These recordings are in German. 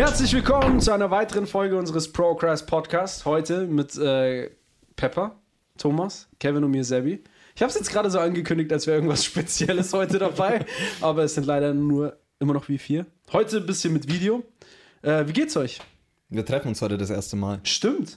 Herzlich willkommen zu einer weiteren Folge unseres Procrast Podcasts. Heute mit äh, Pepper, Thomas, Kevin und mir, Sebi. Ich habe es jetzt gerade so angekündigt, als wäre irgendwas Spezielles heute dabei, aber es sind leider nur immer noch wie vier. Heute ein bisschen mit Video. Äh, wie geht's euch? Wir treffen uns heute das erste Mal. Stimmt.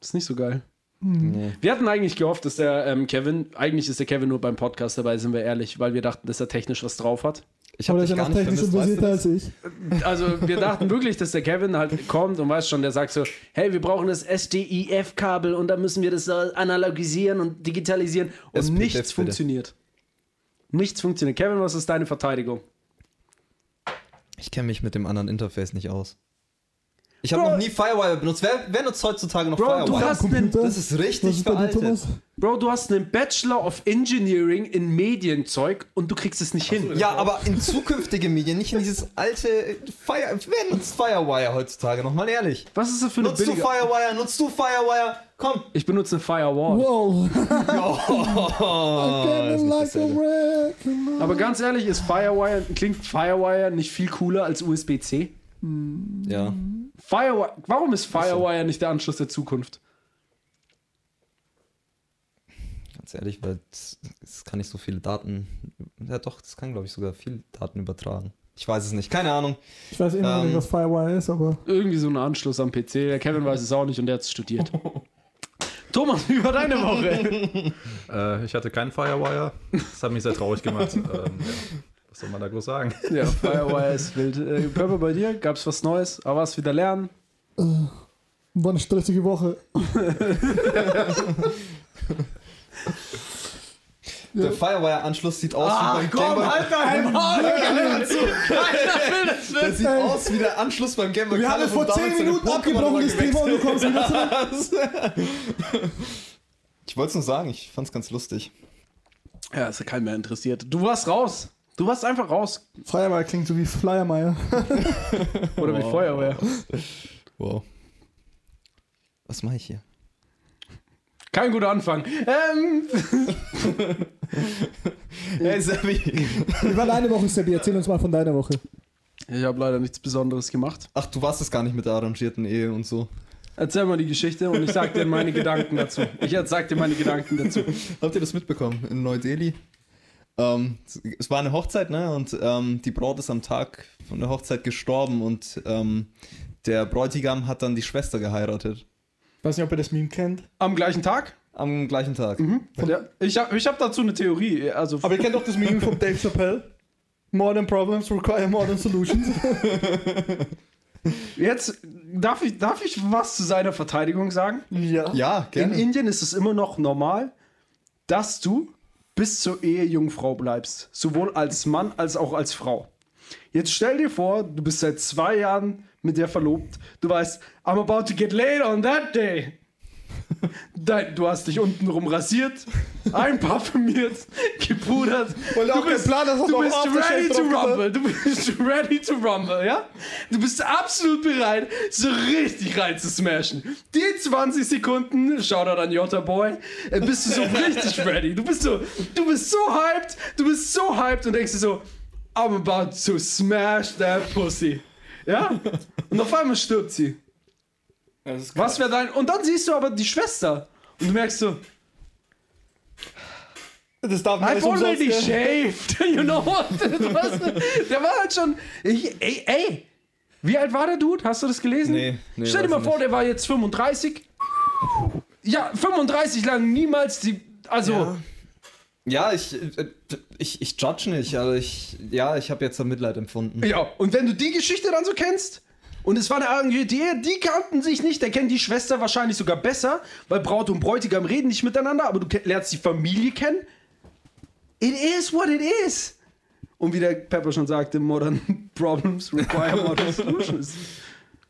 Ist nicht so geil. Nee. Wir hatten eigentlich gehofft, dass der ähm, Kevin, eigentlich ist der Kevin nur beim Podcast dabei, sind wir ehrlich, weil wir dachten, dass er technisch was drauf hat. Ich habe dich ist ja gar nicht technisch vermisst, weißt versierter du als ich. Also wir dachten wirklich, dass der Kevin halt kommt und weiß schon, der sagt so, hey, wir brauchen das SDIF-Kabel und dann müssen wir das analogisieren und digitalisieren und SPDIF nichts bitte. funktioniert. Nichts funktioniert. Kevin, was ist deine Verteidigung? Ich kenne mich mit dem anderen Interface nicht aus. Ich habe noch nie Firewire benutzt. Wer, wer nutzt heutzutage noch Bro, Firewire? du hast einen, Computer? das ist richtig veraltet. Thomas? Bro, du hast einen Bachelor of Engineering in Medienzeug und du kriegst es nicht hin. Ja, aber in zukünftige Medien, nicht in dieses alte Fire. Wer nutzt Firewire heutzutage? noch mal ehrlich. Was ist das für eine Nutzt du billige... Firewire? Nutzt du Firewire? Komm. Ich benutze eine Firewall. Wow. Oh, das ist nicht like a dasselbe. wreck. Aber ganz ehrlich, ist Firewire, klingt Firewire nicht viel cooler als USB-C? ja. Firewire, warum ist Firewire nicht der Anschluss der Zukunft? Ganz ehrlich, weil es es kann nicht so viele Daten. Ja, doch, das kann, glaube ich, sogar viel Daten übertragen. Ich weiß es nicht. Keine Ahnung. Ich weiß immer noch Ähm. nicht, was Firewire ist, aber Irgendwie so ein Anschluss am PC. Der Kevin weiß es auch nicht und der hat es studiert. Thomas, wie war deine Woche? Äh, ich hatte keinen Firewire. Das hat mich sehr traurig gemacht. ähm, ja. Was soll man da groß sagen? ja, Firewire ist wild. Äh, Purple, bei dir gab es was Neues? Aber was wieder lernen? war eine stressige Woche. Der Firewire-Anschluss sieht aus wie beim Gameboy. dein Maul! Der sieht Ey. aus wie der Anschluss beim Gameboy. Wir haben es vor damals 10 seine Minuten abgebrochen, das Thema, und du kommst wieder zurück. Ich wollte es nur sagen, ich fand's ganz lustig. Ja, ist ja kein mehr interessiert. Du warst raus. Du warst einfach raus. Firewire klingt so wie Flyermeier. Oder wie Feuerwehr. Wow. Was mache ich hier? Kein guter Anfang. Ähm, Hey, Sammy. Wie war deine Woche, Sebi? Erzähl uns mal von deiner Woche. ich habe leider nichts Besonderes gemacht. Ach, du warst es gar nicht mit der arrangierten Ehe und so. Erzähl mal die Geschichte und ich sag dir meine Gedanken dazu. Ich sag dir meine Gedanken dazu. Habt ihr das mitbekommen? In Neu-Delhi? Ähm, es war eine Hochzeit, ne? Und ähm, die Braut ist am Tag von der Hochzeit gestorben und ähm, der Bräutigam hat dann die Schwester geheiratet. Ich weiß nicht, ob ihr das Meme kennt. Am gleichen Tag? Am gleichen Tag. Ja, ich habe ich hab dazu eine Theorie. Also, Aber ihr kennt doch das Meme von Dave Chappelle. Modern problems require modern solutions. jetzt darf ich, darf ich was zu seiner Verteidigung sagen? ja. Ja, In gerne. Indien ist es immer noch normal, dass du bis zur Ehe Jungfrau bleibst. Sowohl als Mann als auch als Frau. Jetzt stell dir vor, du bist seit zwei Jahren mit der verlobt. Du weißt, I'm about to get laid on that day. Dein, du hast dich untenrum rasiert, einparfümiert, gepudert. Weil du keinen Plan hast du bist ready to rumble. Du bist ready to rumble, ja? Du bist absolut bereit, so richtig rein zu smashen. Die 20 Sekunden, Shoutout an Jota Boy, äh, bist du so richtig ready. Du bist so, du bist so hyped, du bist so hyped und denkst dir so, I'm about to smash that pussy. Ja? Und auf einmal stirbt sie. Was wäre dein. Und dann siehst du aber die Schwester. Und du merkst so, Das darf I've nicht umsonst already werden. shaved. You know what? Was? Der war halt schon. Ich, ey, ey. Wie alt war der Dude? Hast du das gelesen? Nee, nee, Stell dir mal vor, nicht. der war jetzt 35. Ja, 35 lang niemals die. Also, Ja. Ja, ich, äh, ich, ich judge nicht, aber ich, ja, ich habe jetzt da Mitleid empfunden. Ja, und wenn du die Geschichte dann so kennst, und es war eine arrangierte die, die kannten sich nicht, der kennt die Schwester wahrscheinlich sogar besser, weil Braut und Bräutigam reden nicht miteinander, aber du lernst die Familie kennen. It is what it is. Und wie der Pepper schon sagte, modern problems require modern solutions.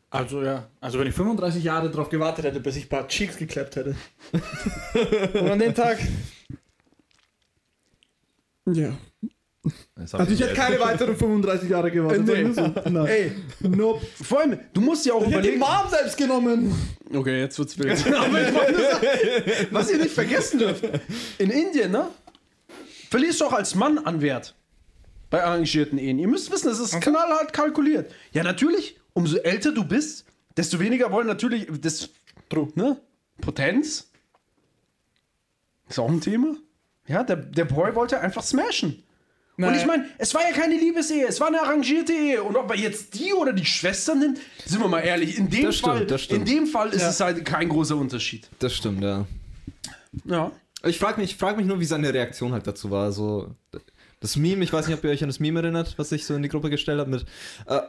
Also ja, also wenn ich 35 Jahre darauf gewartet hätte, bis ich ein paar Cheeks geklappt hätte. Und an dem Tag. Ja. Hab Also ich hätte keine weiteren 35 Jahre gewartet. Nee. so. Nein. Ey, Nope. vor allem, du musst ja auch Ich hätte die überlegen. Mom selbst genommen. Okay, jetzt wird's wild. Ich sagen, was ihr nicht vergessen dürft, in Indien, ne? Verlierst du auch als Mann an Wert. bei arrangierten Ehen. Ihr müsst wissen, das ist knallhart kalkuliert. Ja, natürlich, umso älter du bist, desto weniger wollen natürlich das ne? Potenz. Ist auch ein Thema. Ja, der, der Boy wollte einfach smashen. Und Naja. ich meine, es war ja keine Liebesehe, es war eine arrangierte Ehe. Und ob er jetzt die oder die Schwester nimmt, sind wir mal ehrlich, in dem Das stimmt, Fall, das stimmt. in dem Fall ist es halt kein großer Unterschied. Das stimmt, ja. Ja. Ich frage mich, ich frag mich nur, wie seine Reaktion halt dazu war. So, das Meme, ich weiß nicht, ob ihr euch an das Meme erinnert, was ich so in die Gruppe gestellt habe mit äh,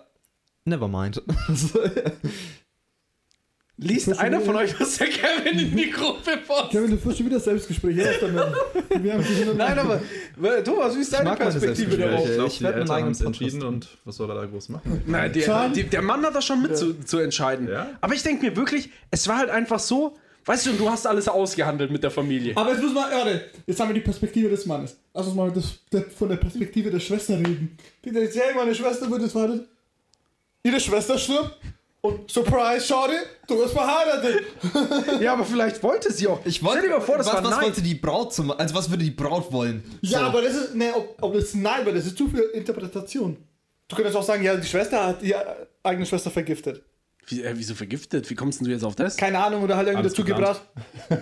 Nevermind. So, Liest einer von euch, was der Kevin in die Gruppe postet? Kevin, du führst schon wieder Selbstgespräch. Ja, damit. Wir haben dich in Nein, aber Thomas, wie ist deine Perspektive Selbstgespräche. darauf? Ich glaube, ich die Eltern haben es entschieden und was soll er da groß machen? Nein, der, der, Mann hat das schon mit zu, zu entscheiden. Ja. Aber ich denke mir wirklich, es war halt einfach so, weißt du, du hast alles ausgehandelt mit der Familie. Aber jetzt muss man, warte, jetzt haben wir die Perspektive des Mannes. Lass uns mal das, das, von der Perspektive der Schwester reden. Die denkt, ja, meine Schwester wird jetzt wartet. Ihre Schwester stirbt und Surprise, schade, du wirst verheiratet. Ja, aber vielleicht wollte sie auch. Ich wollte, Stell dir mal vor, das was, war was nein. wollte die Braut zum, also was würde die Braut wollen? Ja, So. aber das ist, ne, ob, ob das nein war, das ist zu viel Interpretation. Du könntest auch sagen, ja, die Schwester hat die eigene Schwester vergiftet. Wie, äh, wieso vergiftet? Wie kommst denn du jetzt auf das? Keine Ahnung, oder halt irgendwie dazu gebracht,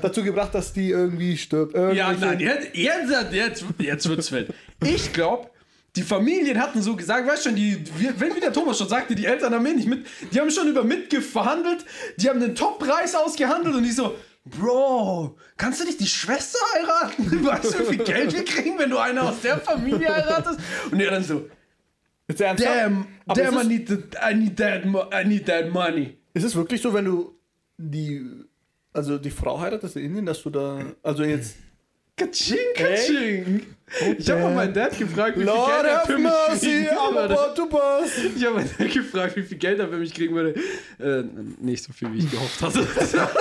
dazu gebracht, dass die irgendwie stirbt. Ja, Irgendwelche- nein, jetzt, jetzt, jetzt, jetzt wird's wild. Ich glaube, die Familien hatten so gesagt, weißt schon, die, wie- wenn wie der Thomas schon sagte, die Eltern haben eh nicht mit, die haben schon über Mitge verhandelt, die haben den Toppreis ausgehandelt und ich so, Bro, kannst du nicht die Schwester heiraten? Weißt du, wie viel Geld wir kriegen, wenn du eine aus der Familie heiratest? Und er dann so, damn, damn, I need, the, I need that, I need that money. Ist es wirklich so, wenn du die, also die Frau heiratest in Indien, dass du da, also jetzt Katsching, katsching. Ich habe mal meinen Dad gefragt, wie viel Lord Geld er für mich kriegen würde. Ich habe meinen Dad gefragt, wie viel Geld er für mich kriegen würde. Äh, nicht so viel, wie ich gehofft hatte.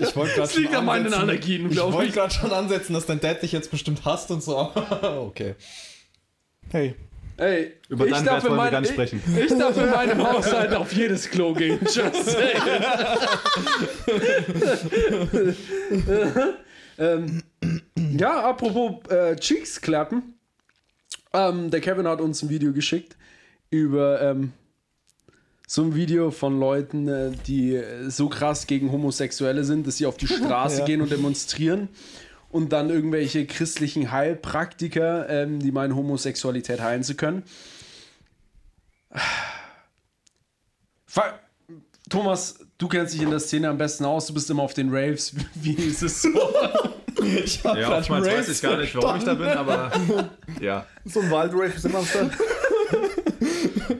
Ich wollte gerade Das liegt an meinen Allergien, Ich wollte ich. gerade schon ansetzen, dass dein Dad dich jetzt bestimmt hasst und so. okay. Hey, Ey, Über ich deinen darf Wert in wollen wir gar nicht ich- sprechen. Ich darf in meinem Haushalt auf jedes Klo gehen. Just saying. ähm, ja, apropos äh, Cheeks klappen. Ähm, der Kevin hat uns ein Video geschickt über ähm, so ein Video von Leuten, äh, die äh, so krass gegen Homosexuelle sind, dass sie auf die Straße Ja. gehen und demonstrieren. Und dann irgendwelche christlichen Heilpraktiker, ähm, die meinen, Homosexualität heilen zu können. Thomas, du kennst dich in der Szene am besten aus, du bist immer auf den Raves. Wie ist es so? Ich hab Ja, oftmals weiß Raves ich gar nicht, warum ich da bin, aber ja. so ein ist immer am Start.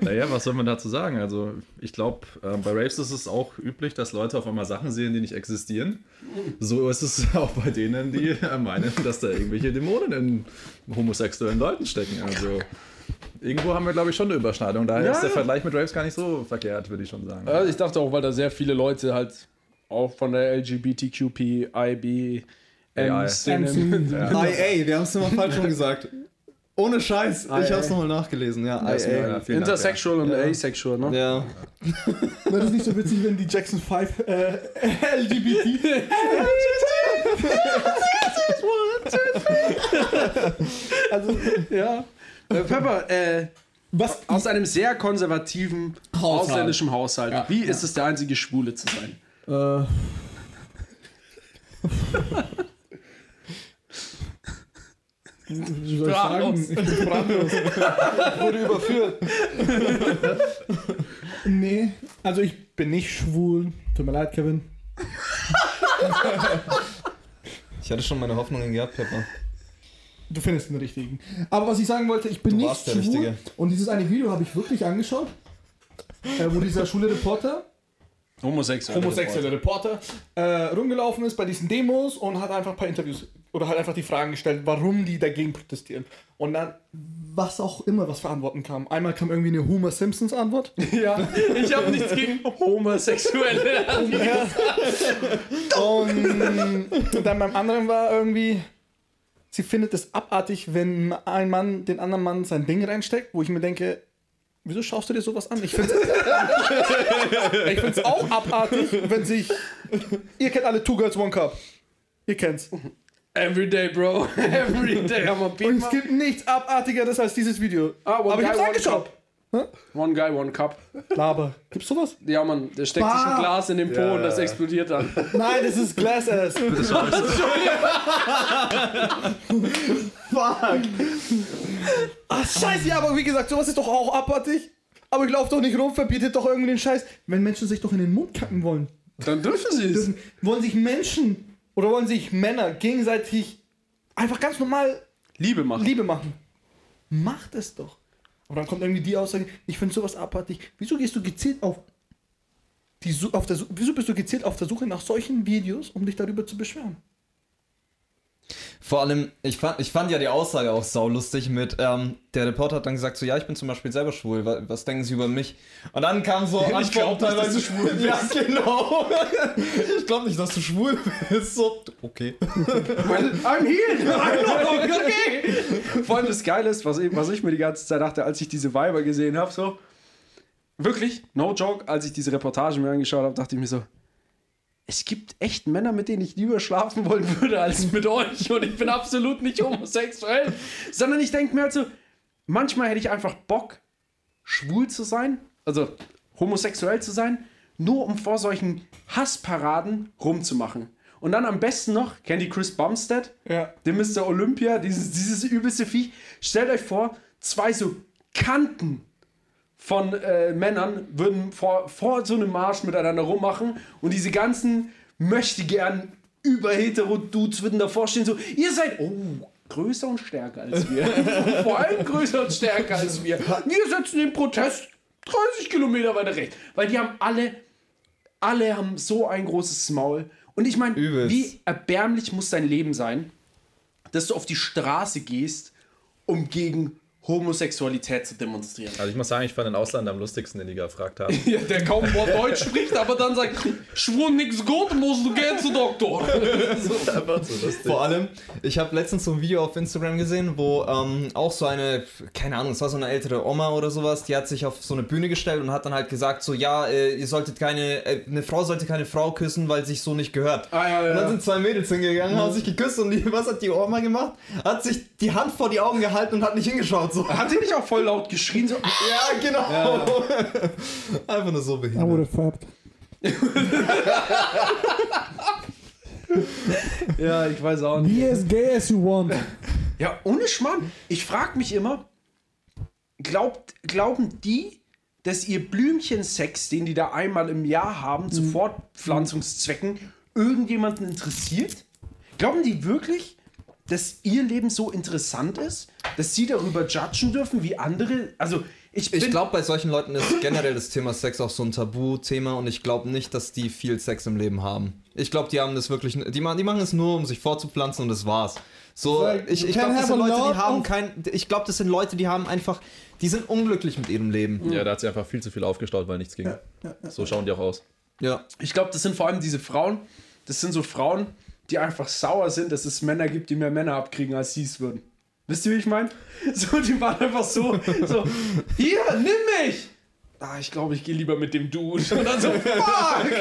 Naja, was soll man dazu sagen? Also, ich glaube, äh, bei Raves ist es auch üblich, dass Leute auf einmal Sachen sehen, die nicht existieren. So ist es auch bei denen, die äh, meinen, dass da irgendwelche Dämonen in homosexuellen Leuten stecken. Also, irgendwo haben wir, glaube ich, schon eine Überschneidung. Daher Ja, ist der ja. Vergleich mit Raves gar nicht so verkehrt, würde ich schon sagen. Ja, ich dachte auch, weil da sehr viele Leute halt auch von der LGBTQP, IB, AI. IA, wir haben es immer falsch rum gesagt. Ohne Scheiß, IA. ich hab's nochmal nachgelesen, ja. Das IA. Ja, vielen Dank, Intersexual und Ja. asexual, ne? Ja. Wäre das nicht so witzig, wenn die Jackson 5 äh, LGBT. also, Ja. Äh, Pepper, äh, was? aus einem sehr konservativen Haushalt. ausländischen Haushalt. Ja, Wie ist es, der einzige Schwule zu sein? Äh. Wie soll ich sagen? Sprachlos. Ich bin sprachlos. Wurde überführt. nee, also ich bin nicht schwul. Tut mir leid, Kevin. Ich hatte schon meine Hoffnungen gehabt, Pepper. Du findest den richtigen. Aber was ich sagen wollte, ich bin Du nicht warst der schwul. Richtige. Und dieses eine Video habe ich wirklich angeschaut, äh, wo dieser schwule Reporter Homosexuell. homosexuelle Reporter äh, rumgelaufen ist bei diesen Demos und hat einfach ein paar Interviews oder hat einfach die Fragen gestellt, warum die dagegen protestieren. Und dann, was auch immer, was für Antworten kam. Einmal kam irgendwie eine Homer Simpsons Antwort. Ja, ich habe nichts gegen Homosexuelle. und, und dann beim anderen war irgendwie, sie findet es abartig, wenn ein Mann den anderen Mann sein Ding reinsteckt, wo ich mir denke, wieso schaust du dir sowas an? Ich finde ich find's auch abartig, wenn sich, ihr kennt alle Two Girls One Cup. Ihr kennt's. Everyday, Bro. Everyday haben wir Und es gibt nichts Abartigeres als dieses Video. Ah, one Aber ich hab's one angeschaut. cup. One guy, one cup. Laber. Gibt's sowas? Ja, Mann, der steckt sich ein Bah. Glas in den Po Ja, und das ja. explodiert dann. Nein, das ist Glass Ass. Fuck. Ach, scheiße, ja, aber wie gesagt, sowas ist doch auch abartig. Aber ich laufe doch nicht rum, verbietet doch irgendwie den Scheiß. Wenn Menschen sich doch in den Mund kacken wollen. Dann dürfen sie es. Wollen sich Menschen oder wollen sich Männer gegenseitig einfach ganz normal Liebe machen. Liebe machen. Macht es doch. Aber dann kommt irgendwie die Aussage, ich finde sowas abartig. Wieso gehst du gezielt auf die auf der Wieso bist du gezielt auf der Suche nach solchen Videos, um dich darüber zu beschweren? Vor allem, ich fand, ich fand ja die Aussage auch saulustig mit, ähm, der Reporter hat dann gesagt so, ja, ich bin zum Beispiel selber schwul, was, was denken Sie über mich? Und dann kam so Ich glaub nicht, dass du schwul bist. Ja, genau. ich glaube nicht, dass du schwul bist. So, okay. Well, I'm here. I'm not okay. Vor allem das Geile ist, was ich, was ich mir die ganze Zeit dachte, als ich diese Weiber gesehen habe, so wirklich, no joke, als ich diese Reportage mir angeschaut habe, dachte ich mir so, es gibt echt Männer, mit denen ich lieber schlafen wollen würde als mit euch und ich bin absolut nicht homosexuell, sondern ich denke mir halt so, manchmal hätte ich einfach Bock, schwul zu sein, also homosexuell zu sein, nur um vor solchen Hassparaden rumzumachen. Und dann am besten noch, kennt ihr Chris Bumstead? Ja. Den Mr. Olympia, dieses, dieses übelste Viech. Stellt euch vor, zwei so Kanten von äh, Männern würden vor, vor so einem Marsch miteinander rummachen und diese ganzen möchte gern über-hetero-Dudes würden davor stehen, so, ihr seid, oh, größer und stärker als wir. Vor allem größer und stärker als wir. Wir setzen den Protest 30 Kilometer weiter rechts. Weil die haben alle, alle haben so ein großes Maul. Und ich meine, wie erbärmlich muss dein Leben sein, dass du auf die Straße gehst, um gegen Homosexualität zu demonstrieren. Also ich muss sagen, ich fand den Ausländer am lustigsten, den die gefragt haben. Ja, der kaum ein Wort Deutsch spricht, aber dann sagt, schwur nix gut, musst du gehen zu Doktor. Einfach so lustig. Vor allem, ich habe letztens so ein Video auf Instagram gesehen, wo ähm, auch so eine, keine Ahnung, es war so eine ältere Oma oder sowas, die hat sich auf so eine Bühne gestellt und hat dann halt gesagt, so, ja, äh, ihr solltet keine, äh, eine Frau sollte keine Frau küssen, weil sich so nicht gehört. Ah, ja, ja. Und dann sind zwei Mädels hingegangen, haben sich geküsst und die, was hat die Oma gemacht? Hat sich die Hand vor die Augen gehalten und hat nicht hingeschaut. So. Hat die nicht auch voll laut geschrien? So, Ja, genau. Einfach nur so I behindert. would have fapped. ja, ich weiß auch nicht. Be as gay as you want. Ja, ohne Schmarrn. Ich frage mich immer, glaubt, glauben die, dass ihr Blümchensex, den die da einmal im Jahr haben, zu Fortpflanzungszwecken, irgendjemanden interessiert? Glauben die wirklich, dass ihr Leben so interessant ist, dass sie darüber judgen dürfen wie andere? Also, ich bin... Ich glaube, bei solchen Leuten ist generell das Thema Sex auch so ein Tabuthema und ich glaube nicht, dass die viel Sex im Leben haben. Ich glaube, die haben das wirklich, die machen, die machen es nur, um sich fortzupflanzen und das war's. So, ich, ich glaube, das sind Leute, die haben kein, ich glaube, das sind Leute, die haben einfach, die sind unglücklich mit ihrem Leben. Ja, da hat sie einfach viel zu viel aufgestaut, weil nichts ging. So schauen die auch aus. Ja. Ich glaube, das sind vor allem diese Frauen, das sind so Frauen, die einfach sauer sind, dass es Männer gibt, die mehr Männer abkriegen, als sie es würden. Wisst ihr, wie ich meine? So, die waren einfach so, so, hier, nimm mich! Ah, ich glaube, ich gehe lieber mit dem Dude. Und dann so, fuck!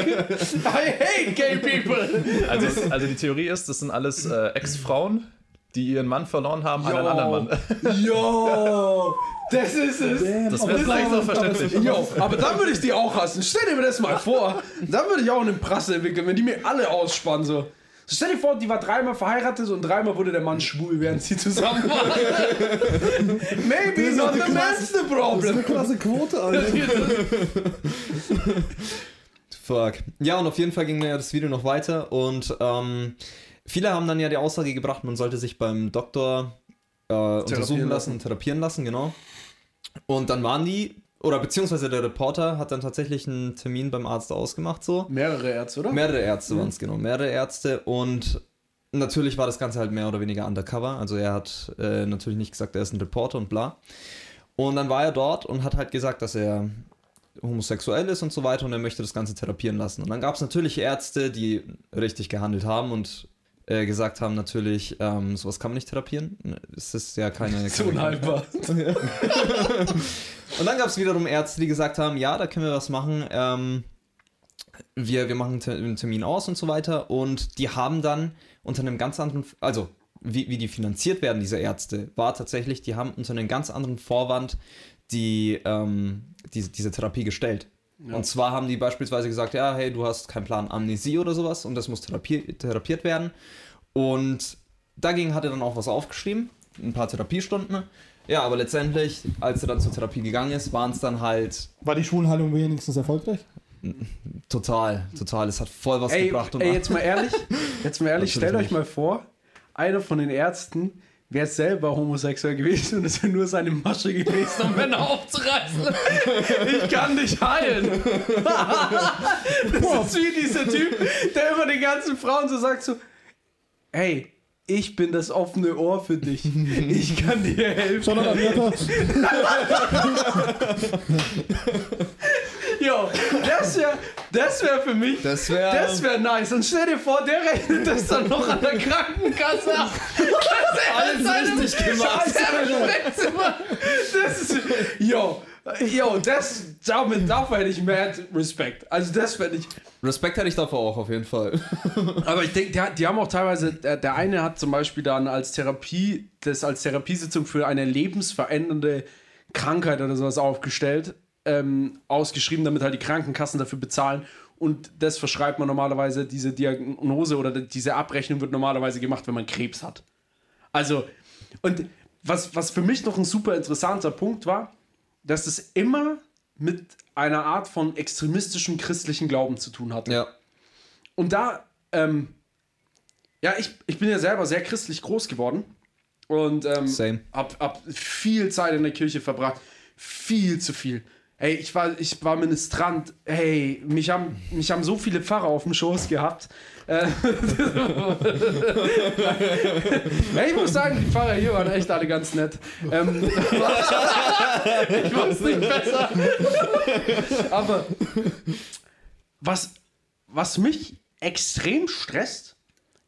I hate gay people! Also, also die Theorie ist, das sind alles äh, Ex-Frauen, die ihren Mann verloren haben an einen anderen Mann. Yo! Das ist es! Das wäre vielleicht auch verständlich. Yo, aber dann würde ich die auch hassen. Stell dir mir das mal vor. Dann würde ich auch einen Prasse entwickeln, wenn die mir alle ausspannen. So. So, stell dir vor, die war dreimal verheiratet und dreimal wurde der Mann schwul, während sie zusammen waren. Maybe not the man's the problem. Klasse Quote, Alter. Fuck. Ja, und auf jeden Fall ging ja das Video noch weiter und ähm, viele haben dann ja die Aussage gebracht, man sollte sich beim Doktor äh, untersuchen lassen und therapieren lassen, genau. Und dann waren die, oder beziehungsweise der Reporter hat dann tatsächlich einen Termin beim Arzt ausgemacht, so. Mehrere Ärzte, oder? Mehrere Ärzte waren es, genau. Mehrere Ärzte und natürlich war das Ganze halt mehr oder weniger undercover. Also er hat äh, natürlich nicht gesagt, er ist ein Reporter und bla. Und dann war er dort und hat halt gesagt, dass er homosexuell ist und so weiter und er möchte das Ganze therapieren lassen. Und dann gab es natürlich Ärzte, die richtig gehandelt haben und äh, gesagt haben natürlich, ähm, sowas kann man nicht therapieren. Es ist ja keine... so unhaltbar. und dann gab es wiederum Ärzte, die gesagt haben, ja, da können wir was machen. Ähm, wir, wir machen einen Termin aus und so weiter. Und die haben dann unter einem ganz anderen, also wie, wie die finanziert werden, diese Ärzte, war tatsächlich, die haben unter einem ganz anderen Vorwand die, ähm, diese, diese Therapie gestellt. Und zwar haben die beispielsweise gesagt, ja, hey, du hast keinen Plan Amnesie oder sowas und das muss therapier therapiert werden. Und dagegen hat er dann auch was aufgeschrieben, ein paar Therapiestunden. Ja, aber letztendlich, als er dann zur Therapie gegangen ist, waren es dann halt War die Schwulenheilung wenigstens erfolgreich? total, total. Es hat voll was Ey, gebracht. Und ey, jetzt mal ehrlich, jetzt mal ehrlich, stellt euch mal vor, einer von den Ärzten wäre selber homosexuell gewesen und es wäre nur seine Masche gewesen, um Männer aufzureißen. Ich kann dich heilen. Das ist wie dieser Typ, der immer den ganzen Frauen so sagt so, hey, ich bin das offene Ohr für dich. Ich kann dir helfen. Schon Jo, das wäre das wär für mich, Das wäre. das wäre nice. Und stell dir vor, der rechnet das dann noch an der Krankenkasse ab. Alles richtig gemacht. Das ist, yo, yo, das, damit, dafür hätte ich mad Respekt. Also das fände ich, Respekt hätte ich davor auch auf jeden Fall. aber ich denke, die, die haben auch teilweise, der, der eine hat zum Beispiel dann als Therapie, das als Therapiesitzung für eine lebensverändernde Krankheit oder sowas aufgestellt, ähm, ausgeschrieben, damit halt die Krankenkassen dafür bezahlen. Und das verschreibt man normalerweise, diese Diagnose oder diese Abrechnung wird normalerweise gemacht, wenn man Krebs hat. Also, und was, was für mich noch ein super interessanter Punkt war, dass es immer mit einer Art von extremistischem christlichen Glauben zu tun hatte. ja. Und da, ähm, ja, ich, ich bin ja selber sehr christlich groß geworden und ähm, Same. hab, hab viel Zeit in der Kirche verbracht. Viel zu viel. Hey, ich war, ich war Ministrant. Hey, mich haben, mich haben so viele Pfarrer auf dem Schoß gehabt. Äh, hey, ich muss sagen, die Pfarrer hier waren echt alle ganz nett. Ähm, ich weiß nicht besser. Aber was, was mich extrem stresst,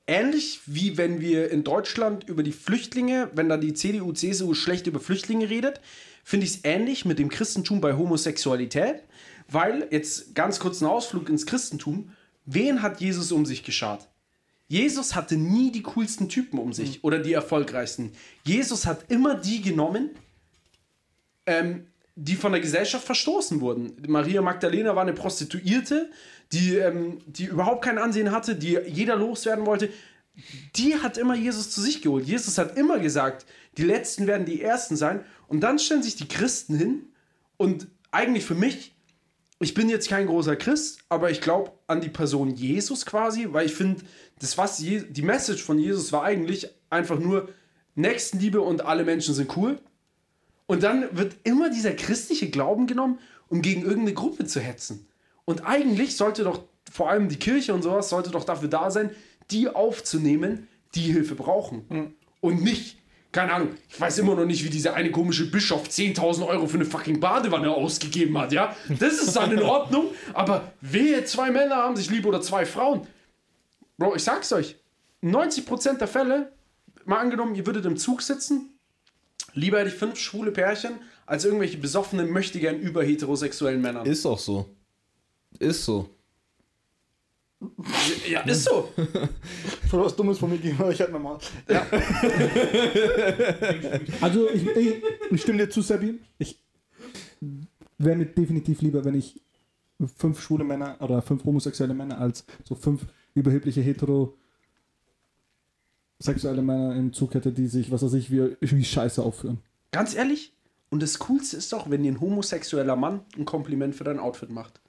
ähnlich wie wenn wir in Deutschland über die Flüchtlinge, wenn da die CDU, CSU schlecht über Flüchtlinge redet, finde ich es ähnlich mit dem Christentum bei Homosexualität, weil jetzt ganz kurz ein Ausflug ins Christentum, wen hat Jesus um sich geschart? Jesus hatte nie die coolsten Typen um sich oder die erfolgreichsten. Jesus hat immer die genommen, ähm, die von der Gesellschaft verstoßen wurden. Maria Magdalena war eine Prostituierte, die, ähm, die überhaupt kein Ansehen hatte, die jeder loswerden wollte. Die hat immer Jesus zu sich geholt. Jesus hat immer gesagt, die Letzten werden die Ersten sein. Und dann stellen sich die Christen hin und eigentlich für mich, ich bin jetzt kein großer Christ, aber ich glaube an die Person Jesus quasi, weil ich finde, das was Je die Message von Jesus war eigentlich einfach nur Nächstenliebe und alle Menschen sind cool. Und dann wird immer dieser christliche Glauben genommen, um gegen irgendeine Gruppe zu hetzen. Und eigentlich sollte doch vor allem die Kirche und sowas sollte doch dafür da sein, die aufzunehmen, die Hilfe brauchen. Und nicht, keine Ahnung, ich weiß immer noch nicht, wie dieser eine komische Bischof 10.000 Euro für eine fucking Badewanne ausgegeben hat, ja? Das ist dann in Ordnung, aber wehe, zwei Männer haben sich lieb oder zwei Frauen. Bro, ich sag's euch, 90% der Fälle, mal angenommen, ihr würdet im Zug sitzen, Lieber hätte ich fünf schwule Pärchen als irgendwelche besoffenen, möchtegern überheterosexuellen Männern. Ist auch so. Ist so. Ja, ist so. Für was Dummes von mir gegenüber, ich halt mal mal. Also, ich, ich, ich stimme dir zu, Sebi. Ich wäre mir definitiv lieber, wenn ich fünf schwule Männer oder fünf homosexuelle Männer als so fünf überhebliche heterosexuelle Männer im Zug hätte, die sich, was weiß ich, wie, wie Scheiße aufführen. Ganz ehrlich, und das Coolste ist doch, wenn dir ein homosexueller Mann ein Kompliment für dein Outfit macht.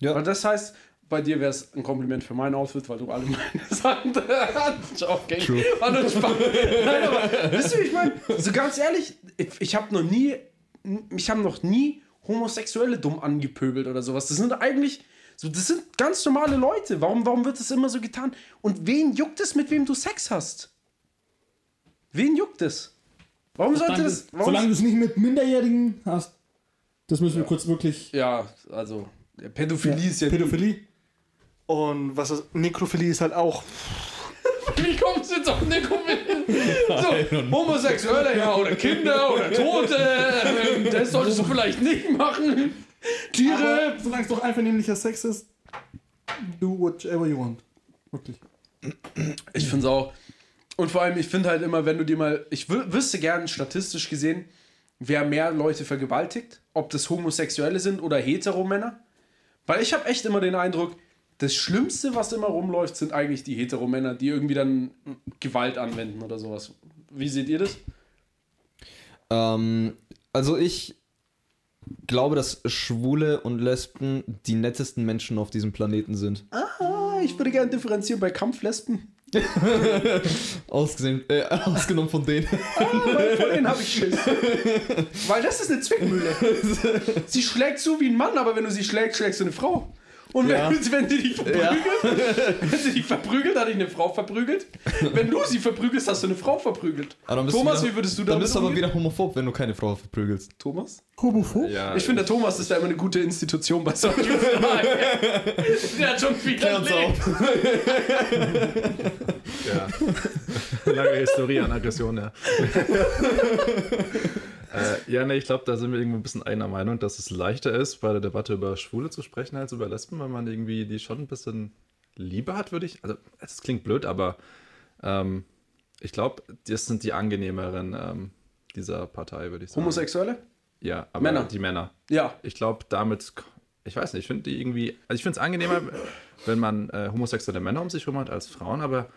Ja. Weil das heißt, bei dir wäre es ein Kompliment für mein Outfit, weil du alle meine Sachen hast. Okay, True. war nur Spaß. Nein, aber wisst ihr, wie ich meine? So ganz ehrlich, ich, habe noch nie, ich habe noch nie Homosexuelle dumm angepöbelt oder sowas. Das sind eigentlich, so, das sind ganz normale Leute. Warum, warum wird das immer so getan? Und wen juckt es, mit wem du Sex hast? Wen juckt es? Warum sollte das? Warum Solange du es nicht mit Minderjährigen hast, das müssen wir kurz wirklich. Ja, also ja, Pädophilie ist ja. Pädophilie. Und was ist, Nekrophilie ist halt auch. Wie kommst du jetzt auf Nekrophilie? So, Homosexuelle, ja, oder Kinder oder Tote. ähm, Das solltest du vielleicht nicht machen. Tiere. Aber solange es doch einvernehmlicher Sex ist, do whatever you want. Wirklich. Ich finde es auch. Und vor allem, ich finde halt immer, wenn du dir mal. Ich wü wüsste gern statistisch gesehen, wer mehr Leute vergewaltigt. Ob das Homosexuelle sind oder Heteromänner. Weil ich habe echt immer den Eindruck, das Schlimmste, was immer rumläuft, sind eigentlich die Heteromänner, die irgendwie dann Gewalt anwenden oder sowas. Wie seht ihr das? Ähm, also ich glaube, dass Schwule und Lesben die nettesten Menschen auf diesem Planeten sind. Ah, ich würde gerne differenzieren bei Kampflesben. Ausgesehen, äh, ausgenommen von denen. Weil vor denen habe ich Schiss. Weil das ist eine Zwickmühle. Sie schlägt so wie ein Mann, aber wenn du sie schlägst, schlägst du eine Frau. Und wenn, Ja. wenn sie dich verprügelt, wenn sie dich verprügelt, hat dich eine Frau verprügelt. Wenn du sie verprügelst, hast du eine Frau verprügelt. Dann du Thomas, wieder, wie würdest du Dann damit bist du aber wieder homophob, wenn du keine Frau verprügelst. Thomas? Homophob? Ja, Ich finde, der Thomas ist da immer eine gute Institution bei solchen Fragen. der hat schon viel Klär uns erlebt. Ja. Lange Historie an Aggression, ja. äh, ja, ne, ich glaube, da sind wir irgendwie ein bisschen einer Meinung, dass es leichter ist, bei der Debatte über Schwule zu sprechen als über Lesben, weil man irgendwie die schon ein bisschen Liebe hat, würde ich. Also, es klingt blöd, aber ähm, ich glaube, das sind die angenehmeren ähm, dieser Partei, würde ich sagen. Homosexuelle? Ja, aber Männer. die Männer. Ja. Ich glaube, damit, ich weiß nicht, ich finde die irgendwie, also ich finde es angenehmer, wenn man äh, homosexuelle Männer um sich herum hat als Frauen, aber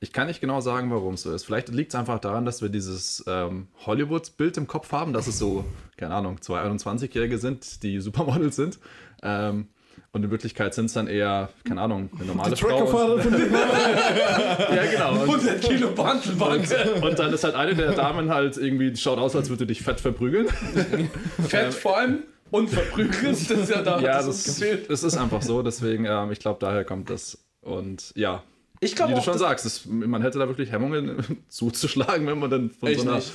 ich kann nicht genau sagen, warum es so ist. Vielleicht liegt es einfach daran, dass wir dieses ähm, Hollywood-Bild im Kopf haben, dass es so, keine Ahnung, zwei 21-Jährige sind, die Supermodels sind. Ähm, und in Wirklichkeit sind es dann eher, keine Ahnung, eine normale Frau. Truckerfahrer Und, ja, genau. Und, 100 Kilo Bandelbank. und dann ist halt eine der Damen halt irgendwie, die schaut aus, als würde dich fett verprügeln. Fett vor allem und verprügelt. Das ist ja da. Ja, das, das ist einfach so, deswegen, ähm, ich glaube, daher kommt das. Und ja, Ich wie glaube du auch, schon sagst, das, man hätte da wirklich Hemmungen zuzuschlagen, wenn man dann von Ich so einer nicht.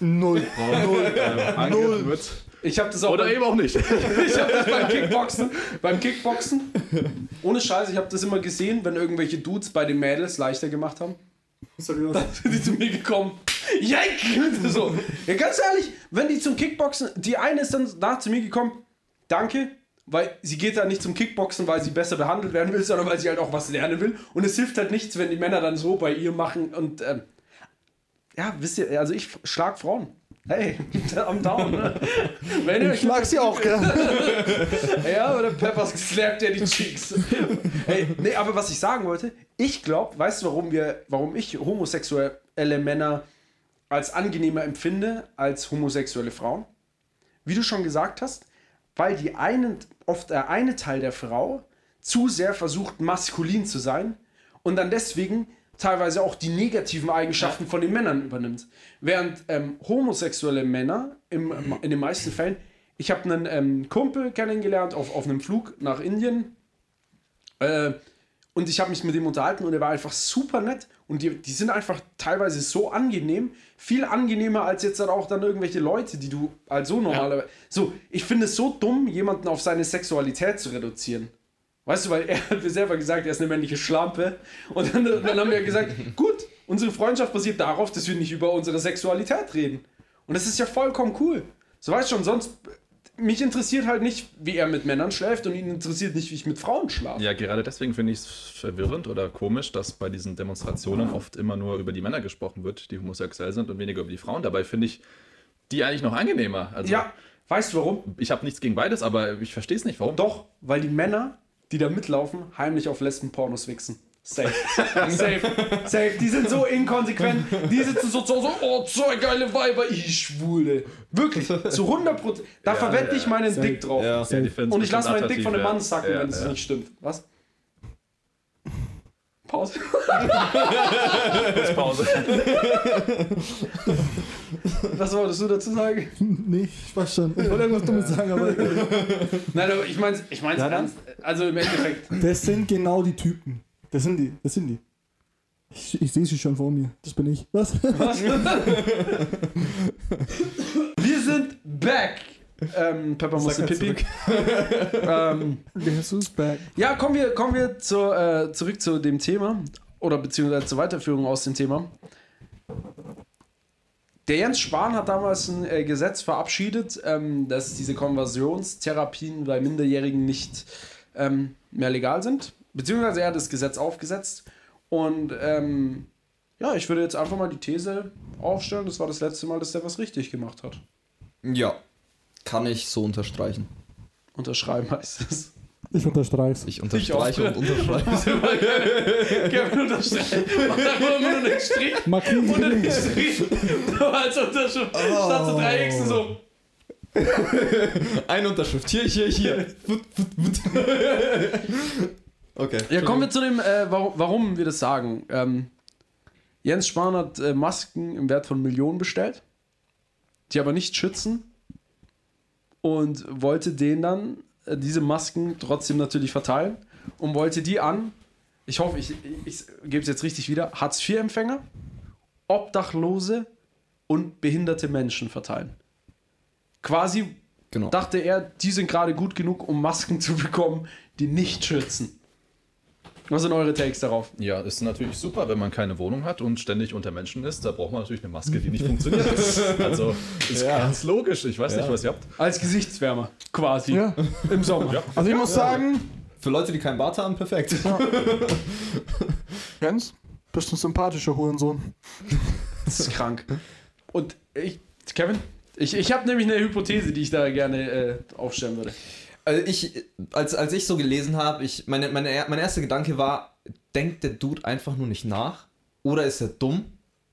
Null. Frau äh, angegriffen wird. Ich habe das auch Oder beim- eben auch nicht. Ich habe das beim Kickboxen. Beim Kickboxen. Ohne Scheiß, ich habe das immer gesehen, wenn irgendwelche Dudes bei den Mädels leichter gemacht haben. Seriös. Dann sind die zu mir gekommen. Yank! So. Ja, ganz ehrlich, wenn die zum Kickboxen, die eine ist dann nach zu mir gekommen, danke, weil sie geht da nicht zum Kickboxen, weil sie besser behandelt werden will, sondern weil sie halt auch was lernen will. Und es hilft halt nichts, wenn die Männer dann so bei ihr machen und ähm, ja, wisst ihr, also ich schlag Frauen. Hey, am Down, ne? Wenn Ich schlag sie auch, gell? ja, oder Peppers slappt ja die Cheeks. Ey, nee, aber was ich sagen wollte, ich glaube, weißt du, warum wir, warum ich homosexuelle Männer als angenehmer empfinde als homosexuelle Frauen? Wie du schon gesagt hast, weil die einen, oft der eine Teil der Frau zu sehr versucht, maskulin zu sein und dann deswegen teilweise auch die negativen Eigenschaften von den Männern übernimmt. Während ähm, homosexuelle Männer im, in den meisten Fällen, ich habe einen ähm, Kumpel kennengelernt auf, auf einem Flug nach Indien äh, und ich habe mich mit ihm unterhalten und er war einfach super nett und die, die sind einfach teilweise so angenehm, viel angenehmer als jetzt dann auch dann irgendwelche Leute, die du als so normalerweise. So, ich finde es so dumm, jemanden auf seine Sexualität zu reduzieren. Weißt du, weil er hat mir selber gesagt, er ist eine männliche Schlampe. Und dann, dann haben wir gesagt, gut, unsere Freundschaft basiert darauf, dass wir nicht über unsere Sexualität reden. Und das ist ja vollkommen cool. So weißt schon, sonst. Mich interessiert halt nicht, wie er mit Männern schläft und ihn interessiert nicht, wie ich mit Frauen schlafe. Ja, gerade deswegen finde ich es verwirrend oder komisch, dass bei diesen Demonstrationen oft immer nur über die Männer gesprochen wird, die homosexuell sind und weniger über die Frauen. Dabei finde ich die eigentlich noch angenehmer. Also, Ja, weißt du warum? Ich habe nichts gegen beides, aber ich verstehe es nicht. Warum? Doch, weil die Männer, die da mitlaufen, heimlich auf Lesben-Pornos wichsen. Safe. Safe. Safe. Die sind so inkonsequent. Die sitzen so zu Hause, oh, zwei geile Weiber, ich Schwule. Wirklich. Zu 100 Prozent. Da verwette ich meinen Dick drauf. Ja. Ja, Und ich lasse meinen Dick von einem Mann sacken, ja. wenn es ja, nicht stimmt. Was? Pause. Kurz Pause. Was wolltest du dazu sagen? Nee, ich weiß schon. Ich wollte irgendwas Dummes sagen, aber Nein, aber ich meine ich mein's Ja, ernst. Also im Endeffekt. das sind genau die Typen. Das sind die, das sind die. Ich, ich sehe sie schon vor mir. Das bin ich. Was? Was? Wir sind back. Ähm, Pepper musste halt Pipi. ähm, back. Ja, kommen wir, kommen wir zur, äh, zurück zu dem Thema oder beziehungsweise zur Weiterführung aus dem Thema. Der Jens Spahn hat damals ein äh, Gesetz verabschiedet, ähm, dass diese Konversionstherapien bei Minderjährigen nicht ähm, mehr legal sind. Beziehungsweise er hat das Gesetz aufgesetzt. Und ähm, ja, ich würde jetzt einfach mal die These aufstellen, das war das letzte Mal, dass der was richtig gemacht hat. Ja, kann ich so unterstreichen. Unterschreiben heißt es. Ich unterstreich's. Ich unterstreiche auch. und unterschreibe. Kevin unterschreibt. Macht einfach immer nur einen Strich Markieren und einen Strich. Nur als Unterschrift. Statt so drei Xen so. Eine Unterschrift. Hier, hier, hier. Okay. Ja, kommen wir zu dem, äh, warum, warum wir das sagen. Ähm, Jens Spahn hat äh, Masken im Wert von Millionen bestellt, die aber nicht schützen und wollte denen dann äh, diese Masken trotzdem natürlich verteilen und wollte die an, ich hoffe, ich, ich, ich gebe es jetzt richtig wieder, Hartz-IV-Empfänger, Obdachlose und behinderte Menschen verteilen. Quasi Genau. dachte er, die sind gerade gut genug, um Masken zu bekommen, die nicht schützen. Was sind eure Takes darauf? Ja, ist natürlich super, wenn man keine Wohnung hat und ständig unter Menschen ist. Da braucht man natürlich eine Maske, die nicht funktioniert. Also ist ganz logisch. Ich weiß nicht, was ihr habt. Als Gesichtswärmer, quasi. Ja. Im Sommer. Ja. Also ich muss sagen, Für Leute, die keinen Bart haben, perfekt. Jens, bist ein sympathischer Hurensohn. Das ist krank. Und ich, Kevin, ich, ich habe nämlich eine Hypothese, die ich da gerne äh, aufstellen würde. Also ich, als, als ich so gelesen habe, ich, meine, meine, mein erster Gedanke war, denkt der Dude einfach nur nicht nach? Oder ist er dumm?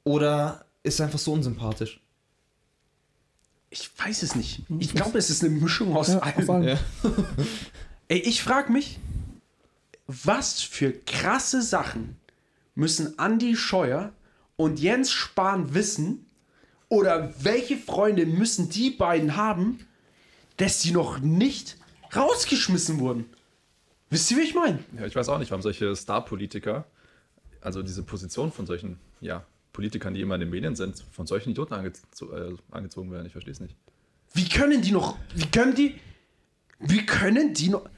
Oder ist er einfach so unsympathisch? Ich weiß es nicht. Ich glaube, es ist eine Mischung aus Ja, allem. Ja. Ey, ich frage mich, was für krasse Sachen müssen Andy Scheuer und Jens Spahn wissen oder welche Freunde müssen die beiden haben, dass sie noch nicht rausgeschmissen wurden? Wisst ihr, wie ich meine? Ja, ich weiß auch nicht, warum solche Star-Politiker, also diese Position von solchen ja, Politikern, die immer in den Medien sind, von solchen Idioten angezo äh, angezogen werden. Ich verstehe es nicht. Wie können die noch, wie können die, wie können die noch,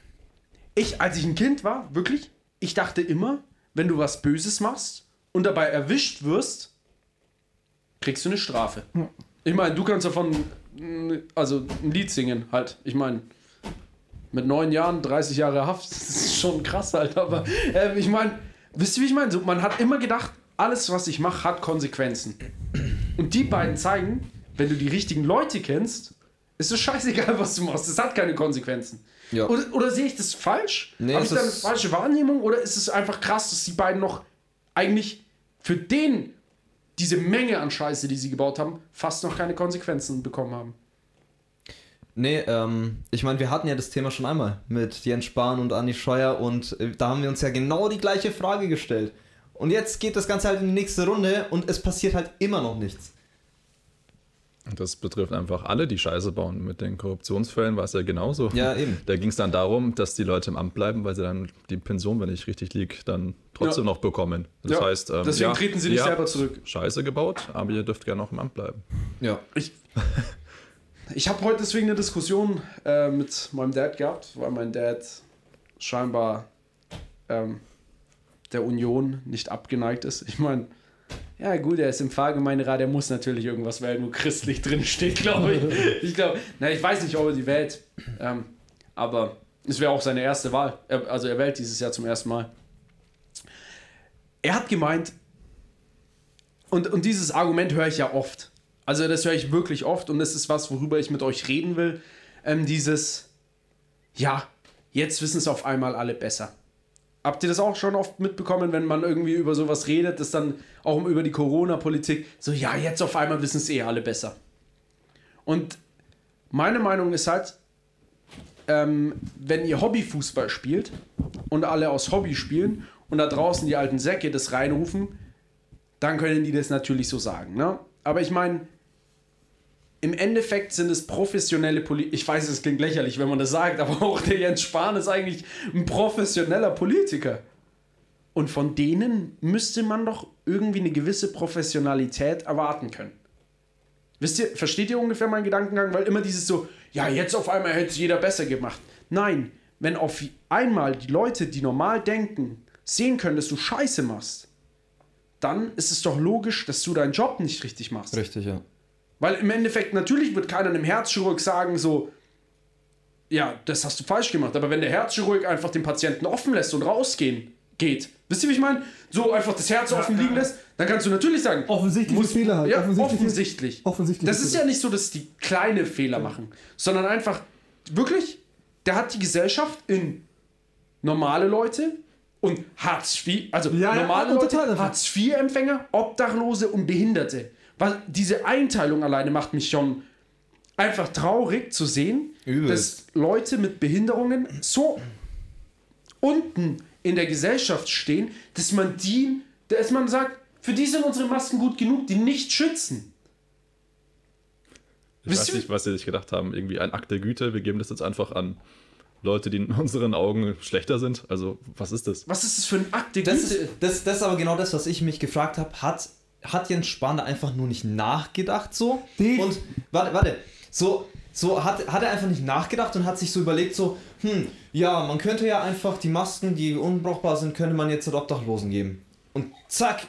ich, als ich ein Kind war, wirklich, ich dachte immer, wenn du was Böses machst und dabei erwischt wirst, kriegst du eine Strafe. Ich meine, du kannst davon, also ein Lied singen halt. Ich meine, mit neun Jahren, 30 Jahre Haft, das ist schon krass halt, aber äh, ich meine, wisst ihr, wie ich meine? So, man hat immer gedacht, alles, was ich mache, hat Konsequenzen. Und die beiden zeigen, wenn du die richtigen Leute kennst, ist es scheißegal, was du machst. Es hat keine Konsequenzen. Ja. Oder, oder sehe ich das falsch? Nee, Habe ich da eine falsche Wahrnehmung? Oder ist es einfach krass, dass die beiden noch eigentlich für den, diese Menge an Scheiße, die sie gebaut haben, fast noch keine Konsequenzen bekommen haben? Nee, ähm, ich meine, wir hatten ja das Thema schon einmal mit Jens Spahn und Andi Scheuer und äh, da haben wir uns ja genau die gleiche Frage gestellt. Und jetzt geht das Ganze halt in die nächste Runde und es passiert halt immer noch nichts. Und das betrifft einfach alle, die Scheiße bauen. Mit den Korruptionsfällen war es ja genauso. Ja, eben. Da ging es dann darum, dass die Leute im Amt bleiben, weil sie dann die Pension, wenn ich richtig liege, dann trotzdem Ja. noch bekommen. Das Ja, heißt, ähm, deswegen ja, treten sie nicht selber zurück. Scheiße gebaut, aber ihr dürft gerne noch im Amt bleiben. Ja. Ich, ich habe heute deswegen eine Diskussion äh, mit meinem Dad gehabt, weil mein Dad scheinbar ähm, der Union nicht abgeneigt ist. Ich meine, ja gut, er ist im Pfarrgemeinderat, er muss natürlich irgendwas wählen, wo christlich drin steht, glaube ich. Ich glaube, na, ich weiß nicht, ob er die wählt, ähm, aber es wäre auch seine erste Wahl. Er, also er wählt dieses Jahr zum ersten Mal. Er hat gemeint, und, und dieses Argument höre ich ja oft. Also das höre ich wirklich oft und das ist was, worüber ich mit euch reden will. Ähm, dieses, ja, jetzt wissen es auf einmal alle besser. Habt ihr das auch schon oft mitbekommen, wenn man irgendwie über sowas redet, dass dann auch über die Corona-Politik, so ja, jetzt auf einmal wissen es eh alle besser. Und meine Meinung ist halt, ähm, wenn ihr Hobbyfußball spielt und alle aus Hobby spielen und da draußen die alten Säcke das reinrufen, dann können die das natürlich so sagen. Ne? Aber ich meine, im Endeffekt sind es professionelle Politiker. Ich weiß, es klingt lächerlich, wenn man das sagt, aber auch der Jens Spahn ist eigentlich ein professioneller Politiker. Und von denen müsste man doch irgendwie eine gewisse Professionalität erwarten können. Wisst ihr, versteht ihr ungefähr meinen Gedankengang? Weil immer dieses so, ja, jetzt auf einmal hätte es jeder besser gemacht. Nein, wenn auf einmal die Leute, die normal denken, sehen können, dass du Scheiße machst, dann ist es doch logisch, dass du deinen Job nicht richtig machst. Richtig, ja. Weil im Endeffekt, natürlich wird keiner einem Herzchirurg sagen, so, ja, das hast du falsch gemacht. Aber wenn der Herzchirurg einfach den Patienten offen lässt und rausgehen geht, wisst ihr, wie ich meine? So einfach das Herz offen liegen lässt, dann kannst du natürlich sagen, Offensichtliche muss- Fehler halt. Ja, Offensichtliche- offensichtlich. offensichtliche Das ist Fehler. ja nicht so, dass die kleine Fehler machen, sondern einfach wirklich, der hat die Gesellschaft in normale Leute und Hartz IV, also Ja, ja, normale Leute, unterteilt einfach. Hartz IV-Empfänger, Obdachlose und Behinderte. Weil diese Einteilung alleine macht mich schon einfach traurig zu sehen, Übelst. dass Leute mit Behinderungen so unten in der Gesellschaft stehen, dass man die, dass man sagt, für die sind unsere Masken gut genug, die nicht schützen. Ich Wisst weiß nicht, was sie sich gedacht haben. Irgendwie ein Akt der Güte. Wir geben das jetzt einfach an Leute, die in unseren Augen schlechter sind. Also, was ist das? Was ist das für ein Akt der Das Güte? ist, das, das ist aber genau das, was ich mich gefragt habe. Hat, hat Jens Spahn da einfach nur nicht nachgedacht so? Die- Und warte, warte. So, so hat, hat er einfach nicht nachgedacht und hat sich so überlegt, so, hm, ja, man könnte ja einfach die Masken, die unbrauchbar sind, könnte man jetzt den Obdachlosen geben. Und zack,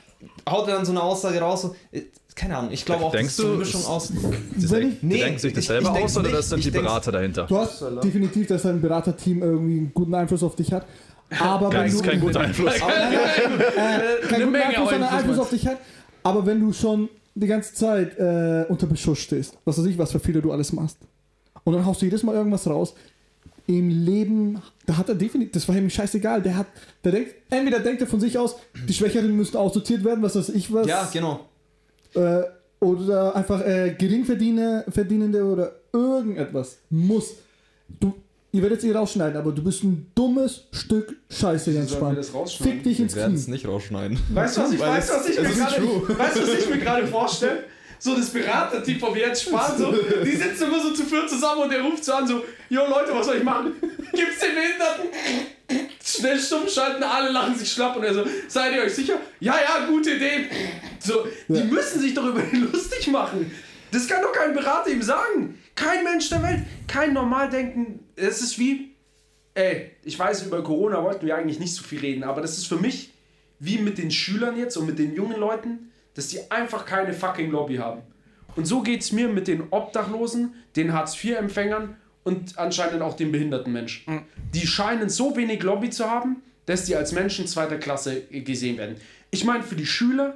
haut er dann so eine Aussage raus. So, äh, keine Ahnung, ich glaube auch, Denkst das ist so eine du, Mischung aus. Die, Wenn denk, ich- die Nee, denken sich das ich- selber ich denk's aus oder nicht. das sind Ich die Berater dahinter? Du hast definitiv, dass dein Beraterteam irgendwie einen guten Einfluss auf dich hat. Aber wenn Das du kein guter Einfluss. äh, kein guten Menge Einfluss, sondern Einfluss, auf dich hat. Aber wenn du schon die ganze Zeit äh, unter Beschuss stehst, was weiß ich, was für Fehler du alles machst, und dann haust du jedes Mal irgendwas raus, im Leben, da hat er definitiv, das war ihm scheißegal, der hat, der denkt, entweder denkt er von sich aus, die Schwächeren müssen aussortiert werden, was weiß ich was, Ja, genau. äh, oder einfach äh, Geringverdiener, Verdienende oder irgendetwas muss. Du, ihr werdet es eh rausschneiden, aber du bist ein dummes Stück Scheiße, Jens Spahn. Fick dich ins Wir werden es Knie. nicht rausschneiden. Weißt du, was ich, was ich mir gerade, true. weißt, du, was ich mir gerade vorstelle? So das Beraterteam vom Jens Spahn, so, die sitzen immer so zu viert zusammen und der ruft so an, so, jo Leute, was soll ich machen? Gibt's den Behinderten? Schnell stumm schalten, alle lachen sich schlapp und er so, seid ihr euch sicher? Ja, ja, gute Idee. So, die müssen sich doch über ihn lustig machen. Das kann doch kein Berater ihm sagen. Kein Mensch der Welt, kein Normaldenken. Es ist wie, ey, ich weiß, über Corona wollten wir eigentlich nicht so viel reden, aber das ist für mich wie mit den Schülern jetzt und mit den jungen Leuten, dass die einfach keine fucking Lobby haben. Und so geht es mir mit den Obdachlosen, den Hartz-IV-Empfängern und anscheinend auch den behinderten Menschen. Die scheinen so wenig Lobby zu haben, dass die als Menschen zweiter Klasse gesehen werden. Ich meine, für die Schüler,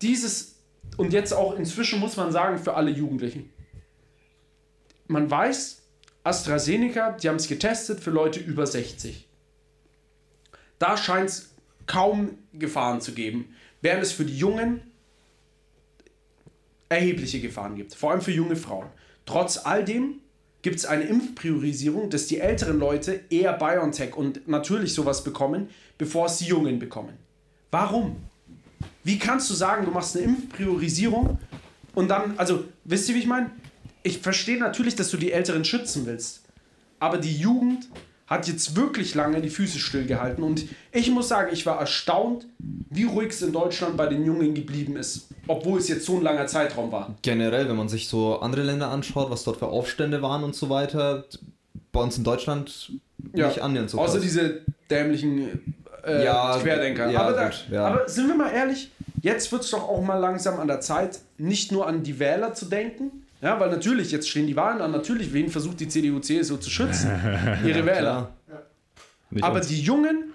dieses und jetzt auch inzwischen muss man sagen, für alle Jugendlichen. Man weiß, AstraZeneca, die haben es getestet für Leute über 60. Da scheint es kaum Gefahren zu geben, während es für die Jungen erhebliche Gefahren gibt, vor allem für junge Frauen. Trotz all dem gibt es eine Impfpriorisierung, dass die älteren Leute eher BioNTech und natürlich sowas bekommen, bevor es die Jungen bekommen. Warum? Wie kannst du sagen, du machst eine Impfpriorisierung und dann, also, wisst ihr, wie ich meine? Ich verstehe natürlich, dass du die Älteren schützen willst, aber die Jugend hat jetzt wirklich lange die Füße stillgehalten und ich muss sagen, ich war erstaunt, wie ruhig es in Deutschland bei den Jungen geblieben ist, obwohl es jetzt so ein langer Zeitraum war. Generell, wenn man sich so andere Länder anschaut, was dort für Aufstände waren und so weiter, bei uns in Deutschland nicht annähernd so Außer krass. diese dämlichen äh, Ja, Querdenker. ja, aber, da, gut, ja. aber sind wir mal ehrlich, jetzt wird es doch auch mal langsam an der Zeit, nicht nur an die Wähler zu denken. Ja, weil natürlich, jetzt stehen die Wahlen an, natürlich, wen versucht die CDU, CSU zu schützen? Ihre Wähler. Klar. Nicht Aber uns. die Jungen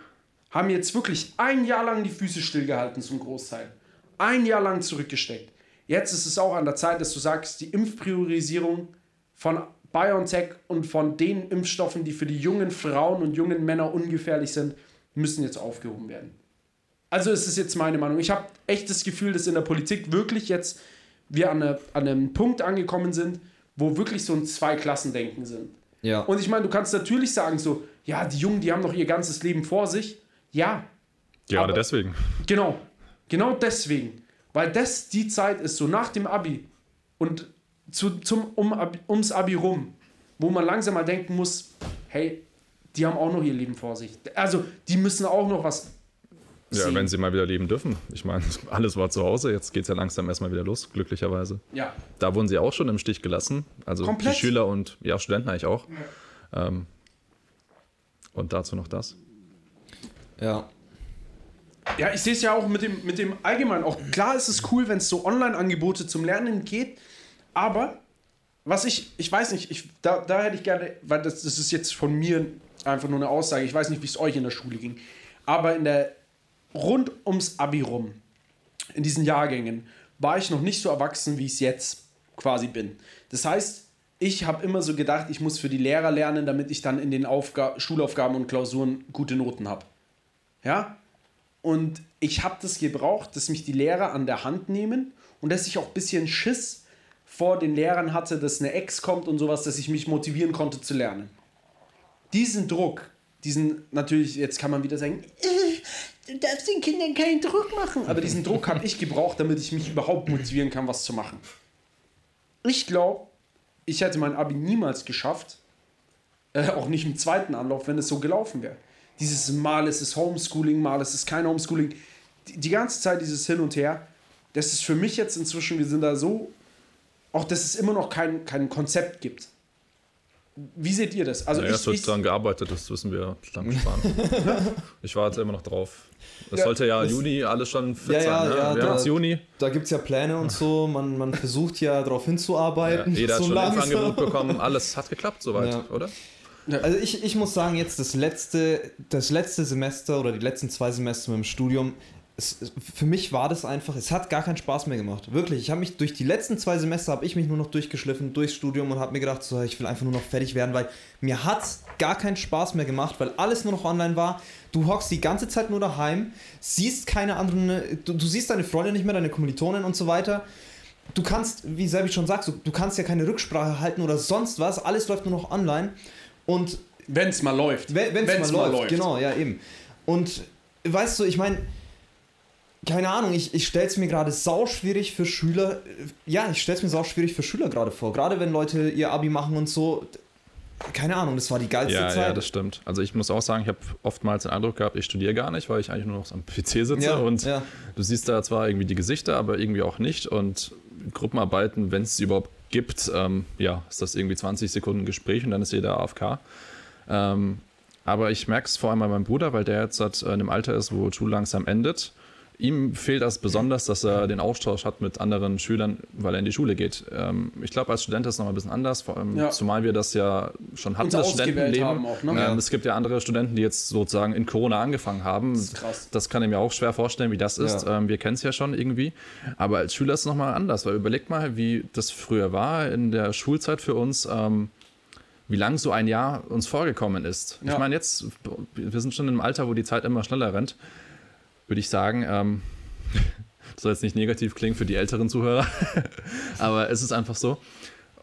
haben jetzt wirklich ein Jahr lang die Füße stillgehalten zum Großteil. Ein Jahr lang zurückgesteckt. Jetzt ist es auch an der Zeit, dass du sagst, die Impfpriorisierung von BioNTech und von den Impfstoffen, die für die jungen Frauen und jungen Männer ungefährlich sind, müssen jetzt aufgehoben werden. Also ist es jetzt meine Meinung. Ich habe echt das Gefühl, dass in der Politik wirklich jetzt wir an, eine, an einem Punkt angekommen sind, wo wirklich so ein Zweiklassendenken sind. Ja. Und ich meine, du kannst natürlich sagen so, ja, die Jungen, die haben doch ihr ganzes Leben vor sich. Ja, Gerade aber- deswegen. genau. Genau deswegen. Weil das die Zeit ist, so nach dem Abi und zu, zum, um, ums Abi rum, wo man langsam mal denken muss, hey, die haben auch noch ihr Leben vor sich. Also, die müssen auch noch was Ja, sehen. wenn sie mal wieder leben dürfen. Ich meine, alles war zu Hause, jetzt geht es ja langsam erstmal wieder los, glücklicherweise. Ja. Da wurden sie auch schon im Stich gelassen. Also Komplett. die Schüler und ja, Studenten eigentlich auch. Ähm, und dazu noch das. ja. Ja, ich sehe es ja auch mit dem, mit dem allgemein. Auch klar ist es cool, wenn es so Online-Angebote zum Lernen geht, aber was ich, ich weiß nicht, ich, da, da hätte ich gerne, weil das, das ist jetzt von mir einfach nur eine Aussage, ich weiß nicht, wie es euch in der Schule ging, aber in der, rund ums Abi rum, in diesen Jahrgängen, war ich noch nicht so erwachsen, wie ich es jetzt quasi bin. Das heißt, ich habe immer so gedacht, ich muss für die Lehrer lernen, damit ich dann in den Aufga Schulaufgaben und Klausuren gute Noten habe. Ja? Und ich habe das gebraucht, dass mich die Lehrer an der Hand nehmen und dass ich auch ein bisschen Schiss vor den Lehrern hatte, dass eine Ex kommt und sowas, dass ich mich motivieren konnte zu lernen. Diesen Druck, diesen natürlich, jetzt kann man wieder sagen, äh, du darfst den Kindern keinen Druck machen. Aber diesen Druck habe ich gebraucht, damit ich mich überhaupt motivieren kann, was zu machen. Ich glaube, ich hätte mein Abi niemals geschafft, äh, auch nicht im zweiten Anlauf, wenn es so gelaufen wäre. Dieses Mal ist es Homeschooling, mal ist es kein Homeschooling. Die, die ganze Zeit dieses Hin und Her, das ist für mich jetzt inzwischen, wir sind da so, auch dass es immer noch kein, kein Konzept gibt. Wie seht ihr das? Also Naja, es ich, wird ich, dran gearbeitet, das wissen wir lang sparen. ich warte immer noch drauf. Es Ja, sollte ja das- Juni alles schon fit Ja, sein. ja, ne? ja, da- Juni. Da gibt es ja Pläne und so, man, man versucht ja darauf Ja, hinzuarbeiten. jeder hat so schon ein. Angebot bekommen. Alles hat geklappt soweit, Ja. oder? Also ich, ich muss sagen, jetzt das letzte, das letzte Semester oder die letzten zwei Semester mit dem Studium, es, für mich war das einfach, es hat gar keinen Spaß mehr gemacht. Wirklich, ich habe mich durch die letzten zwei Semester habe ich mich nur noch durchgeschliffen durchs Studium und habe mir gedacht, so, ich will einfach nur noch fertig werden, weil mir hat gar keinen Spaß mehr gemacht, weil alles nur noch online war. Du hockst die ganze Zeit nur daheim, siehst keine anderen, du, du siehst deine Freunde nicht mehr, deine Kommilitonen und so weiter. Du kannst, wie Sebi schon sagt, du, du kannst ja keine Rücksprache halten oder sonst was, alles läuft nur noch online. Und wenn es mal läuft. wenn es mal, läuft, genau, ja eben. Und weißt du, ich meine, keine Ahnung, ich, ich stelle es mir gerade sauschwierig für Schüler, ja, ich stelle es mir sauschwierig für Schüler gerade vor, gerade wenn Leute ihr Abi machen und so. Keine Ahnung, das war die geilste Ja, Zeit. ja, das stimmt. Also ich muss auch sagen, ich habe oftmals den Eindruck gehabt, ich studiere gar nicht, weil ich eigentlich nur noch am PC sitze Ja, und ja. du siehst da zwar irgendwie die Gesichter, aber irgendwie auch nicht und Gruppenarbeiten, wenn es sie überhaupt gibt, ähm, ja, ist das irgendwie 20 Sekunden Gespräch und dann ist jeder AFK. Ähm, aber ich merke es vor allem bei meinem Bruder, weil der jetzt seit äh, einem Alter ist, wo Schule langsam endet. Ihm fehlt das besonders, dass er den Austausch hat mit anderen Schülern, weil er in die Schule geht. Ähm, ich glaube, als Student ist es noch mal ein bisschen anders, vor allem Ja. zumal wir das ja schon hatten, Uns das Studentenleben. haben auch, ne? Ähm, Ja. Es gibt ja andere Studenten, die jetzt sozusagen in Corona angefangen haben. Das ist krass. Das kann ich mir auch schwer vorstellen, wie das ist. Ja. Ähm, wir kennen es ja schon irgendwie. Aber als Schüler ist es nochmal anders, weil überlegt mal, wie das früher war in der Schulzeit für uns. Ähm, wie lang so ein Jahr uns vorgekommen ist. Ja. Ich meine, jetzt, wir sind schon im Alter, wo die Zeit immer schneller rennt, würde ich sagen, ähm, das soll jetzt nicht negativ klingen für die älteren Zuhörer, aber es ist einfach so.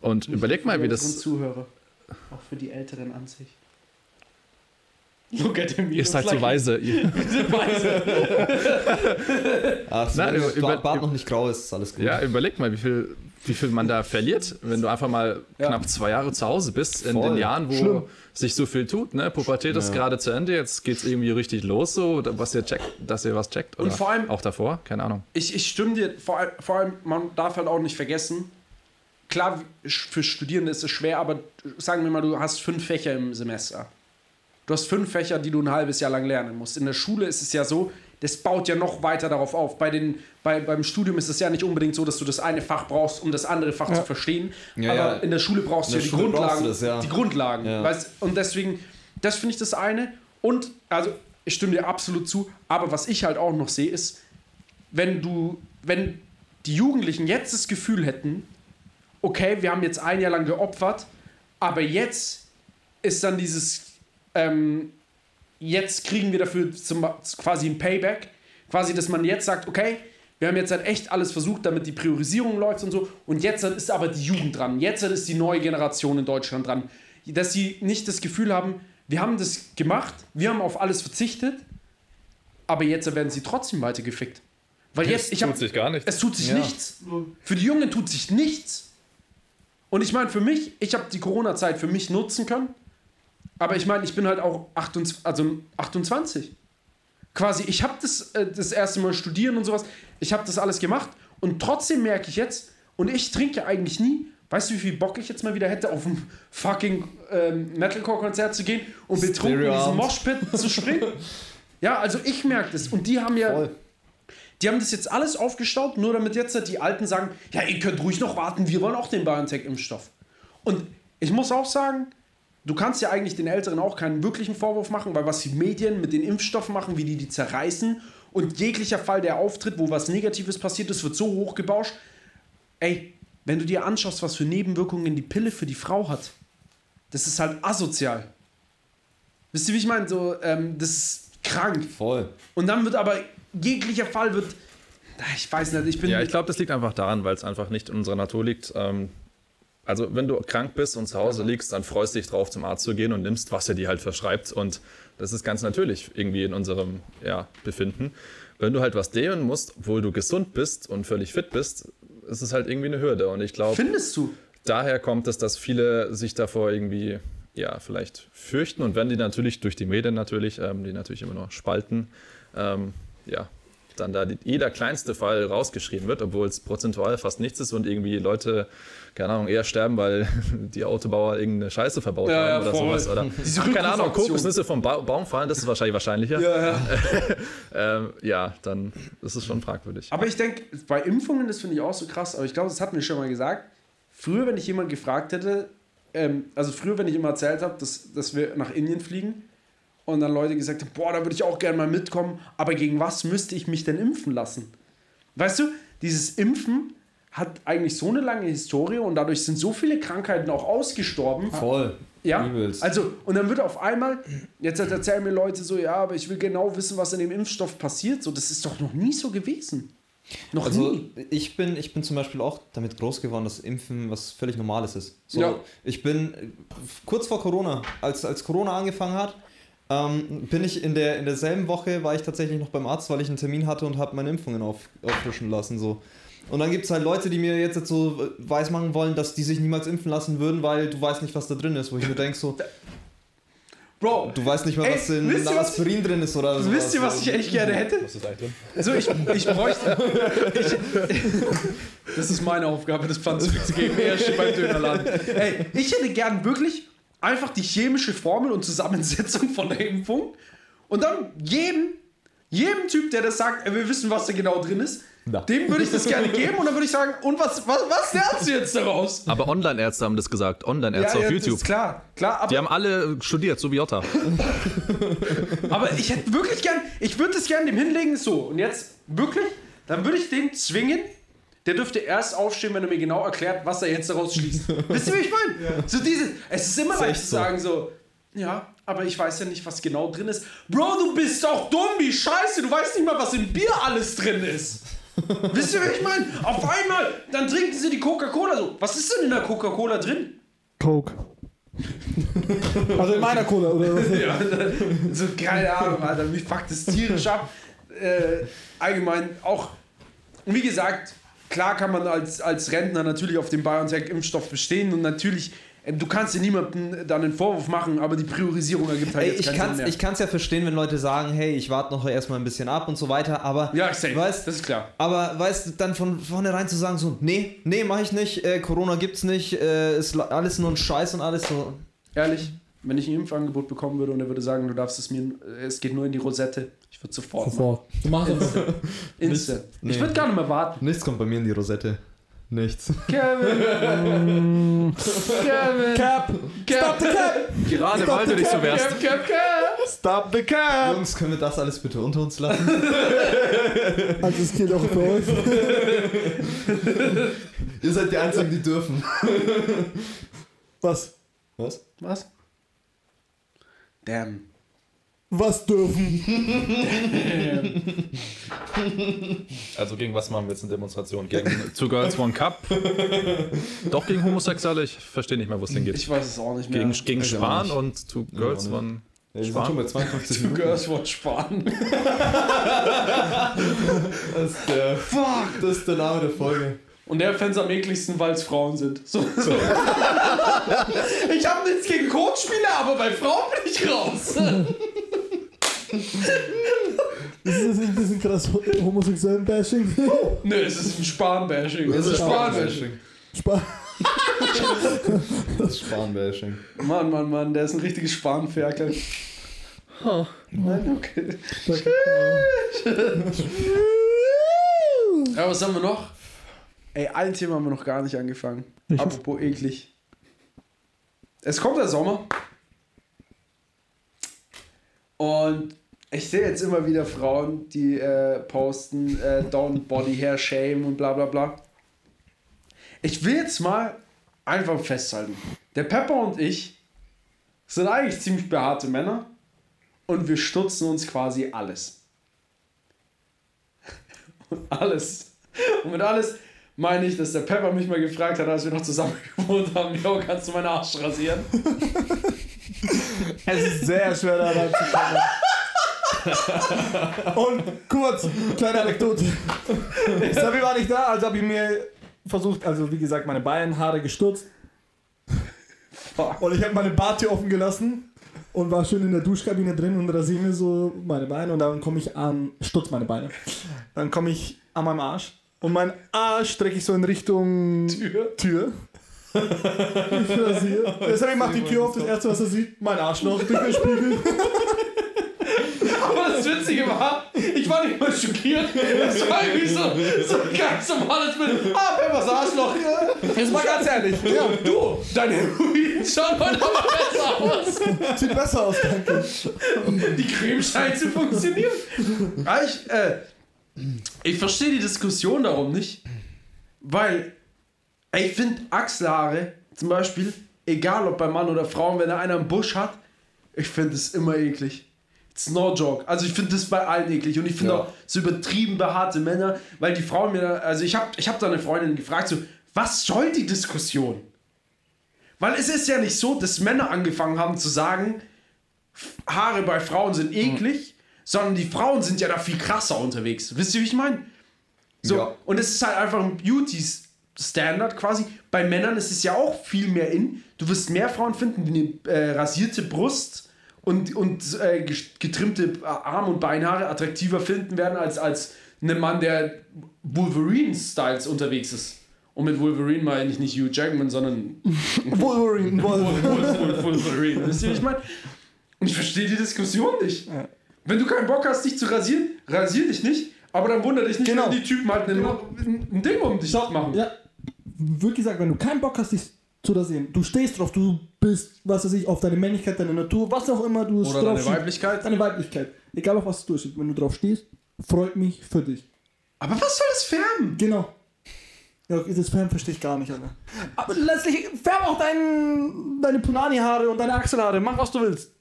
Und überleg mal, wie das. Zuhörer. Auch für die Älteren an sich. Look at him. Ihr seid so weise. Ihr, Ach, so, Nein, wenn über- Bart noch nicht grau ist, ist alles gut. ja, überleg mal, wie viel, wie viel man da verliert, wenn du einfach mal Ja. knapp zwei Jahre zu Hause bist, in Voll. den Jahren, wo Schlimm. sich so viel tut. Ne? Pubertät ist Ja. gerade zu Ende, jetzt geht es irgendwie richtig los, so, was ihr checkt, dass ihr was checkt. Oder Und vor allem- auch davor, keine Ahnung. Ich, ich stimme dir, vor, vor allem, man darf halt auch nicht vergessen, klar, für Studierende ist es schwer, aber sagen wir mal, du hast fünf Fächer im Semester. Du hast fünf Fächer, die du ein halbes Jahr lang lernen musst. In der Schule ist es ja so, das baut ja noch weiter darauf auf. Bei den, bei, beim Studium ist es ja nicht unbedingt so, dass du das eine Fach brauchst, um das andere Fach zu verstehen. Ja, aber ja. in der Schule brauchst du ja die Schule Grundlagen. das, ja. Die Grundlagen. Ja. Weißt? Und deswegen, das finde ich das eine. Und, also, ich stimme dir absolut zu, aber was ich halt auch noch sehe, ist, wenn du, wenn die Jugendlichen jetzt das Gefühl hätten, okay, wir haben jetzt ein Jahr lang geopfert, aber jetzt ist dann dieses, ähm, jetzt kriegen wir dafür zum, quasi ein Payback, quasi, dass man jetzt sagt, okay, wir haben jetzt halt echt alles versucht, damit die Priorisierung läuft und so, und jetzt ist aber die Jugend dran, jetzt ist die neue Generation in Deutschland dran, dass sie nicht das Gefühl haben, wir haben das gemacht, wir haben auf alles verzichtet, aber jetzt werden sie trotzdem weiter gefickt. Weil jetzt, ich hab, sich gar nicht. es tut sich Ja. nichts. Für die Jungen tut sich nichts. Und ich meine, für mich, ich habe die Corona-Zeit für mich nutzen können. Aber ich meine, ich bin halt auch 28, also 28. Quasi, ich habe das, äh, das erste Mal studieren und sowas. Ich habe das alles gemacht. Und trotzdem merke ich jetzt, und ich trinke ja eigentlich nie, weißt du, wie viel Bock ich jetzt mal wieder hätte, auf ein fucking ähm, Metalcore-Konzert zu gehen und betrunken in diesen. Moshpit zu springen? ja, also ich merke das. Und die haben ja. Voll. Die haben das jetzt alles aufgestaut, nur damit jetzt die Alten sagen, ja, ihr könnt ruhig noch warten, wir wollen auch den BioNTech-Impfstoff. Und ich muss auch sagen, du kannst ja eigentlich den Älteren auch keinen wirklichen Vorwurf machen, weil was die Medien mit den Impfstoffen machen, wie die die zerreißen und jeglicher Fall, der auftritt, wo was Negatives passiert ist, wird so hochgebauscht. Ey, wenn du dir anschaust, was für Nebenwirkungen die Pille für die Frau hat, das ist halt asozial. Wisst ihr, wie ich meine? So, ähm, das ist krank. Voll. Und dann wird aber jeglicher Fall wird. Ich weiß nicht, ich bin. Ja, ich glaube, das liegt einfach daran, weil es einfach nicht in unserer Natur liegt. Ähm, also, wenn du krank bist und zu Hause liegst, dann freust du dich drauf, zum Arzt zu gehen und nimmst, was er dir halt verschreibt. Und das ist ganz natürlich irgendwie in unserem ja, Befinden. Wenn du halt was nehmen musst, obwohl du gesund bist und völlig fit bist, ist es halt irgendwie eine Hürde. Und ich glaube, Findest du? daher kommt es, dass viele sich davor irgendwie ja vielleicht fürchten und wenn die natürlich durch die Medien natürlich, ähm, die natürlich immer noch spalten, ähm, ja, dann da die, jeder kleinste Fall rausgeschrieben wird, obwohl es prozentual fast nichts ist und irgendwie Leute, keine Ahnung, eher sterben, weil die Autobauer irgendeine Scheiße verbaut Ja, ja, haben oder voll. sowas. Oder Ach, keine Ahnung. Kokosnüsse vom ba Baum fallen, das ist wahrscheinlich wahrscheinlicher. Ja, ja. Ähm, ja, dann ist es schon fragwürdig. Aber ich denke, bei Impfungen, das finde ich auch so krass, aber ich glaube, das hatten wir schon mal gesagt. Früher, wenn ich jemand gefragt hätte, ähm, also früher, wenn ich immer erzählt habe, dass, dass wir nach Indien fliegen und dann Leute gesagt haben, boah, da würde ich auch gerne mal mitkommen, aber gegen was müsste ich mich denn impfen lassen? Weißt du, dieses Impfen hat eigentlich so eine lange Historie und dadurch sind so viele Krankheiten auch ausgestorben. Voll. Ja, Übelst. also und dann wird auf einmal, jetzt erzählen mir Leute so, ja, aber ich will genau wissen, was in dem Impfstoff passiert. So, das ist doch noch nie so gewesen. Noch Also nie. ich bin, ich bin zum Beispiel auch damit groß geworden, dass Impfen was völlig Normales ist. So, Ja. Ich bin äh, kurz vor Corona, als, als Corona angefangen hat, ähm, bin ich in, der, in derselben Woche, war ich tatsächlich noch beim Arzt, weil ich einen Termin hatte und habe meine Impfungen auf, auffrischen lassen. So. Und dann gibt es halt Leute, die mir jetzt, jetzt so äh, weismachen wollen, dass die sich niemals impfen lassen würden, weil du weißt nicht, was da drin ist. Wo ich mir denke, so, Bro, du weißt nicht mal, Ey, was in wisst ihr, was Aspirin drin ist oder so. wisst ihr, was ich echt gerne hätte? Was ist eigentlich drin? Also ich, ich bräuchte. Ich, das ist meine Aufgabe, das Pfand zurückzugeben. Er steht beim Dönerladen. Ey, ich hätte gern wirklich einfach die chemische Formel und Zusammensetzung von der Impfung und dann jedem, jedem Typ, der das sagt, er will wissen, was da genau drin ist, Na. dem würde ich das gerne geben und dann würde ich sagen, und was, was, was lernst du jetzt daraus? Aber Online-Ärzte haben das gesagt. Online-Ärzte auf das YouTube. ist klar, klar, aber Die haben alle studiert, so wie Jota. Aber ich hätte wirklich gern, ich würde es gern dem hinlegen, so. Und jetzt wirklich, dann würde ich den zwingen, der dürfte erst aufstehen, wenn er mir genau erklärt, was er jetzt daraus schließt. Wisst ihr, wie ich meine? So dieses, es ist immer leicht zu so. sagen, so, ja, aber ich weiß ja nicht, was genau drin ist. Bro, du bist doch dumm, wie scheiße, du weißt nicht mal, was im Bier alles drin ist. Wisst ihr, wie ich meine? Auf einmal, dann trinken sie die Coca-Cola so. Was ist denn in der Coca-Cola drin? Coke. also in meiner Cola, oder was? Ja, so keine Ahnung, Alter, mich fuckt das tierisch ab. Äh, allgemein auch, wie gesagt, klar kann man als, als Rentner natürlich auf den BioNTech-Impfstoff bestehen und natürlich, du kannst dir niemanden dann einen Vorwurf machen, aber die Priorisierung ergibt halt Ey, jetzt ich keinen kann Sinn mehr. ich kann's ja verstehen, wenn Leute sagen, hey, ich warte noch erstmal ein bisschen ab und so weiter, aber ja, ich safe, weißt, das ist klar. aber weißt du, dann von vornherein zu sagen so, nee, nee, mach ich nicht, äh, Corona gibt's nicht, äh, ist alles nur ein Scheiß und alles so. Ehrlich, wenn ich ein Impfangebot bekommen würde und er würde sagen, du darfst es mir, es geht nur in die Rosette, ich würde sofort machen. Sofort. Du machst es. Instant. Nee. Ich würde gar nicht mehr warten. Nichts kommt bei mir in die Rosette. Nichts. Kevin! Kevin! Cap! Stop the cap! Gerade weil du dich so wärst. Cap, Cap, Cap! Stop the cap! Jungs, können wir das alles bitte unter uns lassen? Also es geht auch für euch. Ihr seid die Einzigen, die dürfen. Was? Was? Was? Damn. Was dürfen? Also gegen was machen wir jetzt eine Demonstration? Gegen Two Girls One Cup? Doch gegen Homosexuelle? Ich verstehe nicht mehr, wo es denn geht. Ich weiß es auch nicht mehr. Gegen, gegen ich und Two Girls. One... Ja, wir sind Spahn? schon bei 52 Two Minuten. Girls Watch Spahn. Das ist, der, Fuck. das ist der Name der Folge. Und der es am ekligsten, weil es Frauen sind. So, so. ich habe nichts gegen Coachspieler, aber bei Frauen bin ich raus. Ist das nicht ein bisschen krass homosexuellen Bashing? Nö, es ist ein Spahn-Bashing. Es ist Spahn-Bashing. Spaß. Das Spanbashing. Mann, Mann, Mann, der ist ein richtiges Spanferkel. Nein, okay. Ja, was haben wir noch? Ey, ein Thema haben wir noch gar nicht angefangen. Apropos eklig. es kommt der Sommer. Und ich sehe jetzt immer wieder Frauen, die äh, posten, äh, don't body hair shame und bla bla bla. Ich will jetzt mal einfach festhalten. Der Pepper und ich sind eigentlich ziemlich behaarte Männer und wir stutzen uns quasi alles. Und alles. Und mit alles meine ich, dass der Pepper mich mal gefragt hat, als wir noch zusammen gewohnt haben, Jo, kannst du meinen Arsch rasieren? Es ist sehr schwer da reinzukommen. Und kurz, kleine Anekdote. Sabi war nicht da, also habe ich mir versucht, also wie gesagt, meine Beinhaare gestutzt. Und ich habe meine Bartür offen gelassen und war schön in der Duschkabine drin und rasiere mir so meine Beine und dann komme ich an, stutz meine Beine. Dann komme ich an meinem Arsch und mein Arsch strecke ich so in Richtung Tür. Tür. Ich rasiere. Deshalb macht die Tür auf, das erste, was er sieht, mein Arschloch den Spiegel. Das Witzige war, ich war nicht mal schockiert. Es war irgendwie so, so ein ganz normales Bild. Ah, Peppers Arschloch. Jetzt mal ganz ehrlich. Ja, Du, deine Heroin schaut heute aber besser aus. sieht besser aus, danke. Die Creme scheint zu funktionieren. Ja, ich, äh, ich verstehe die Diskussion darum nicht, weil ich finde Achselhaare zum Beispiel, egal ob bei Mann oder Frau, wenn da einer einen Busch hat, ich finde es immer eklig. It's no joke. Also ich finde das bei allen eklig und ich finde Ja. auch so übertrieben behaarte Männer, weil die Frauen mir, da- also ich habe ich hab da eine Freundin gefragt, so, was soll die Diskussion? Weil es ist ja nicht so, dass Männer angefangen haben zu sagen, Haare bei Frauen sind eklig, sondern die Frauen sind ja da viel krasser unterwegs. Wisst ihr, wie ich meine? So, Ja. und es ist halt einfach ein Beauty-Standard quasi. Bei Männern ist es ja auch viel mehr in. Du wirst mehr Frauen finden, die eine äh, rasierte Brust und, und äh, getrimmte äh, Arm- und Beinhaare attraktiver finden werden, als, als ein Mann, der Wolverine-Styles unterwegs ist. Und mit Wolverine meine ich nicht Hugh Jackman, sondern Wolverine, Wolverine. Wolverine. Wisst ihr, wie ich meine? Und ich verstehe die Diskussion nicht. Wenn du keinen Bock hast, dich zu rasieren, rasier dich nicht. Aber dann wundere dich nicht, Genau. wenn die Typen halt ein, ein Ding um dich machen. Ja, wird gesagt, wenn du keinen Bock hast, dich zu rasieren, du stehst drauf, du bist, was weiß ich, auf deine Männlichkeit, deine Natur, was auch immer du Oder drauf deine. Weiblichkeit. Deine Weiblichkeit. Egal auf was du stehst, wenn du drauf stehst, freut mich für dich. Aber was soll das färben? Genau. Ja, das Färben verstehe ich gar nicht, Alter. Aber letztlich färb auch dein, deine Punani-Haare und deine Achselhaare, mach was du willst.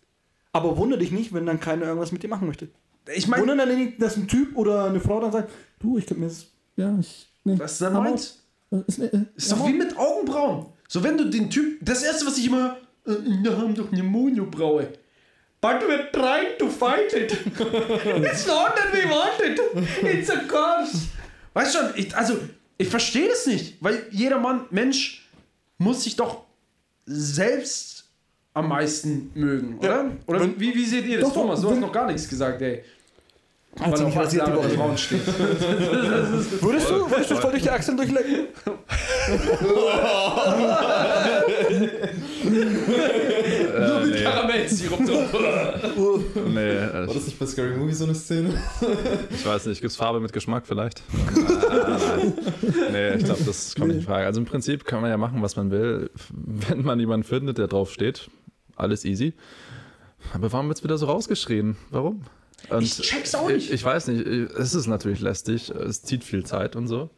Aber wundere dich nicht, wenn dann keiner irgendwas mit dir machen möchte. Ich meine, Wundere dann nicht, dass ein Typ oder eine Frau dann sagt, du, ich könnte mir das, ja, ich, nee. was er Aber- meint, Ist, äh, äh, ist doch wie mit Augenbrauen. So, wenn du den Typ, das erste, was ich immer, äh, wir haben doch eine Monobraue. But we're trying to fight it. It's not that we want it. It's a curse. Weißt schon, ich, also, ich verstehe das nicht, weil jeder Mann, Mensch, muss sich doch selbst am meisten mögen, oder? Oder Wenn- wie, wie seht ihr das, Doch, Thomas? Du hast wenn- noch gar nichts gesagt, ey. Hat sie Weil nicht rasiert die Woche. Frauen steht. Würdest du, würdest du voll durch die Achseln durchlecken? Nur mit Karamellsirup. Nee, War das nicht bei Scary Movie so eine Szene? ich weiß nicht, gibt es Farbe mit Geschmack vielleicht? Nein. Nee, ich glaube, das kommt nicht in Frage. Also im Prinzip kann man ja machen, was man will. Wenn man jemanden findet, der drauf steht, alles easy. Aber warum wird es wieder so rausgeschrien? Warum? Und Ich check's auch nicht. Ich, ich weiß nicht, es ist natürlich lästig, es zieht viel Zeit und so.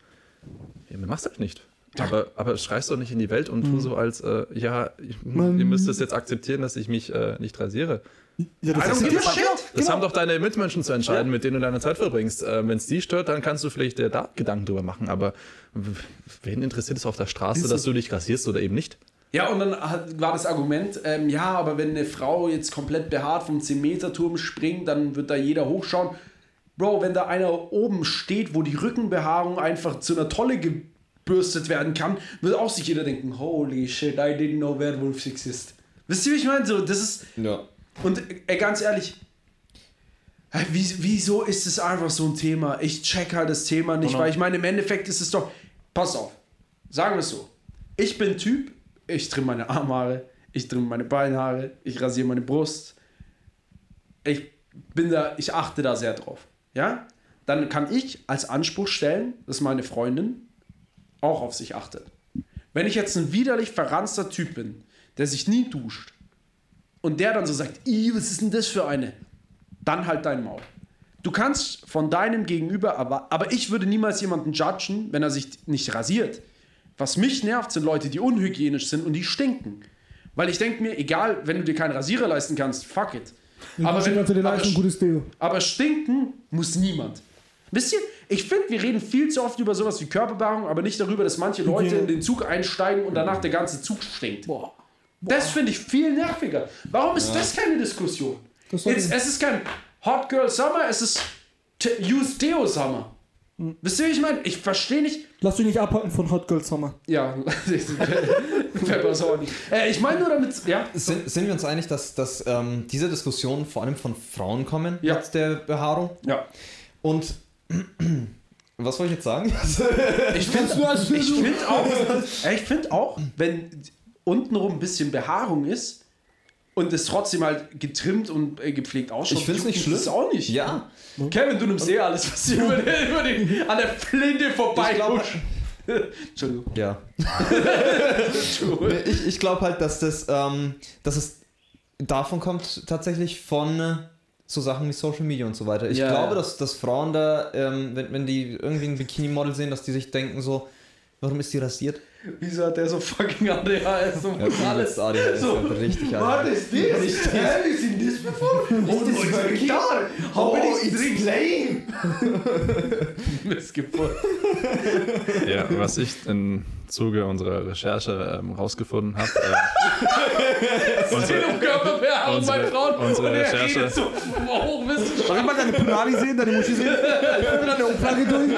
Ja, mir machst du halt nicht. Aber, aber schreist doch nicht in die Welt und tu so als, äh, ja, ich, Man- ihr müsst es jetzt akzeptieren, dass ich mich äh, nicht rasiere. Ja, I don't ist give a shit. Das haben doch deine Mitmenschen zu entscheiden, mit denen du deine Zeit verbringst. Äh, Wenn es die stört, dann kannst du vielleicht da Gedanken drüber machen. Aber wen interessiert es auf der Straße, dass du dich rasierst oder eben nicht? Ja, und dann war das Argument, ähm, ja, aber wenn eine Frau jetzt komplett behaart vom 10-Meter-Turm springt, dann wird da jeder hochschauen. Bro, wenn da einer oben steht, wo die Rückenbehaarung einfach zu einer Tolle gebürstet werden kann, wird auch sich jeder denken, holy shit, I didn't know werewolves exist. Wisst ihr, wie ich meine? So, das ist, Ja. und äh, ganz ehrlich, äh, wie, wieso ist es einfach so ein Thema? Ich check halt das Thema nicht, weil ich meine, im Endeffekt ist es doch. Pass auf, sagen wir es so. Ich bin Typ, ich trimme meine Armhaare, ich trimme meine Beinhaare, ich rasiere meine Brust. Ich bin da, ich achte da sehr drauf. Ja? Dann kann ich als Anspruch stellen, dass meine Freundin auch auf sich achtet. Wenn ich jetzt ein widerlich verranzter Typ bin, der sich nie duscht und der dann so sagt, "Ih, was ist denn das für eine? Dann halt dein Maul. Du kannst von deinem Gegenüber, aber, aber ich würde niemals jemanden judgen, wenn er sich nicht rasiert. Was mich nervt, sind Leute, die unhygienisch sind und die stinken. Weil ich denke mir, egal, wenn du dir keinen Rasierer leisten kannst, fuck it. Aber, Aber wenn, aber, leisten, gutes Deo. aber stinken muss niemand. Wisst ihr, ich finde, wir reden viel zu oft über sowas wie Körperbehaarung, aber nicht darüber, dass manche Leute in den Zug einsteigen und danach der ganze Zug stinkt. Boah. Das finde ich viel nerviger. Warum ist das keine Diskussion? Das Jetzt, es ist kein Hot Girl Summer, es ist Use Deo Summer. Wisst ihr, wie ich meine? Ich verstehe nicht. Lass dich nicht abhalten von Hot Girl Summer. Ja, Pepper Sauer nicht. Äh, ich meine nur damit. Ja, Sind, sind wir uns einig, dass, dass ähm, diese Diskussionen vor allem von Frauen kommen Ja. mit der Behaarung? ja. Und was wollte ich jetzt sagen? Ich finde ich find auch, ich find auch, wenn untenrum ein bisschen Behaarung ist und es trotzdem halt getrimmt und äh, gepflegt ausschaut, Ich find's juckt nicht schlimm. auch nicht. ja, Kevin, du nimmst eh alles, was dir über, den- über den, an der Flinte vorbei Ich glaube- huscht. Entschuldigung. ja. Entschuldigung. Ich, ich glaube halt, dass das, ähm, dass es davon kommt tatsächlich von äh, so Sachen wie Social Media und so weiter. Ich Ja, glaube, ja. Dass, dass Frauen da, ähm, wenn, wenn die irgendwie ein Bikini-Model sehen, dass die sich denken so, warum ist die rasiert? Wieso hat der so fucking ADHS und Ja, alles? ADHS, so, ja, richtig What ADHS. is this? Have you seen this before? Oh, this is my guitar. How many strings? playing! Missgeburt. Ja, was ich im Zuge unserer Recherche ähm, rausgefunden habe. Äh, um bei unsere- Frauen unsere und er Recherche- redet so hochwissenschaftlich. Darf ich mal deine Punani sehen, deine Muschi sehen? Ich will deine Umfrage durch.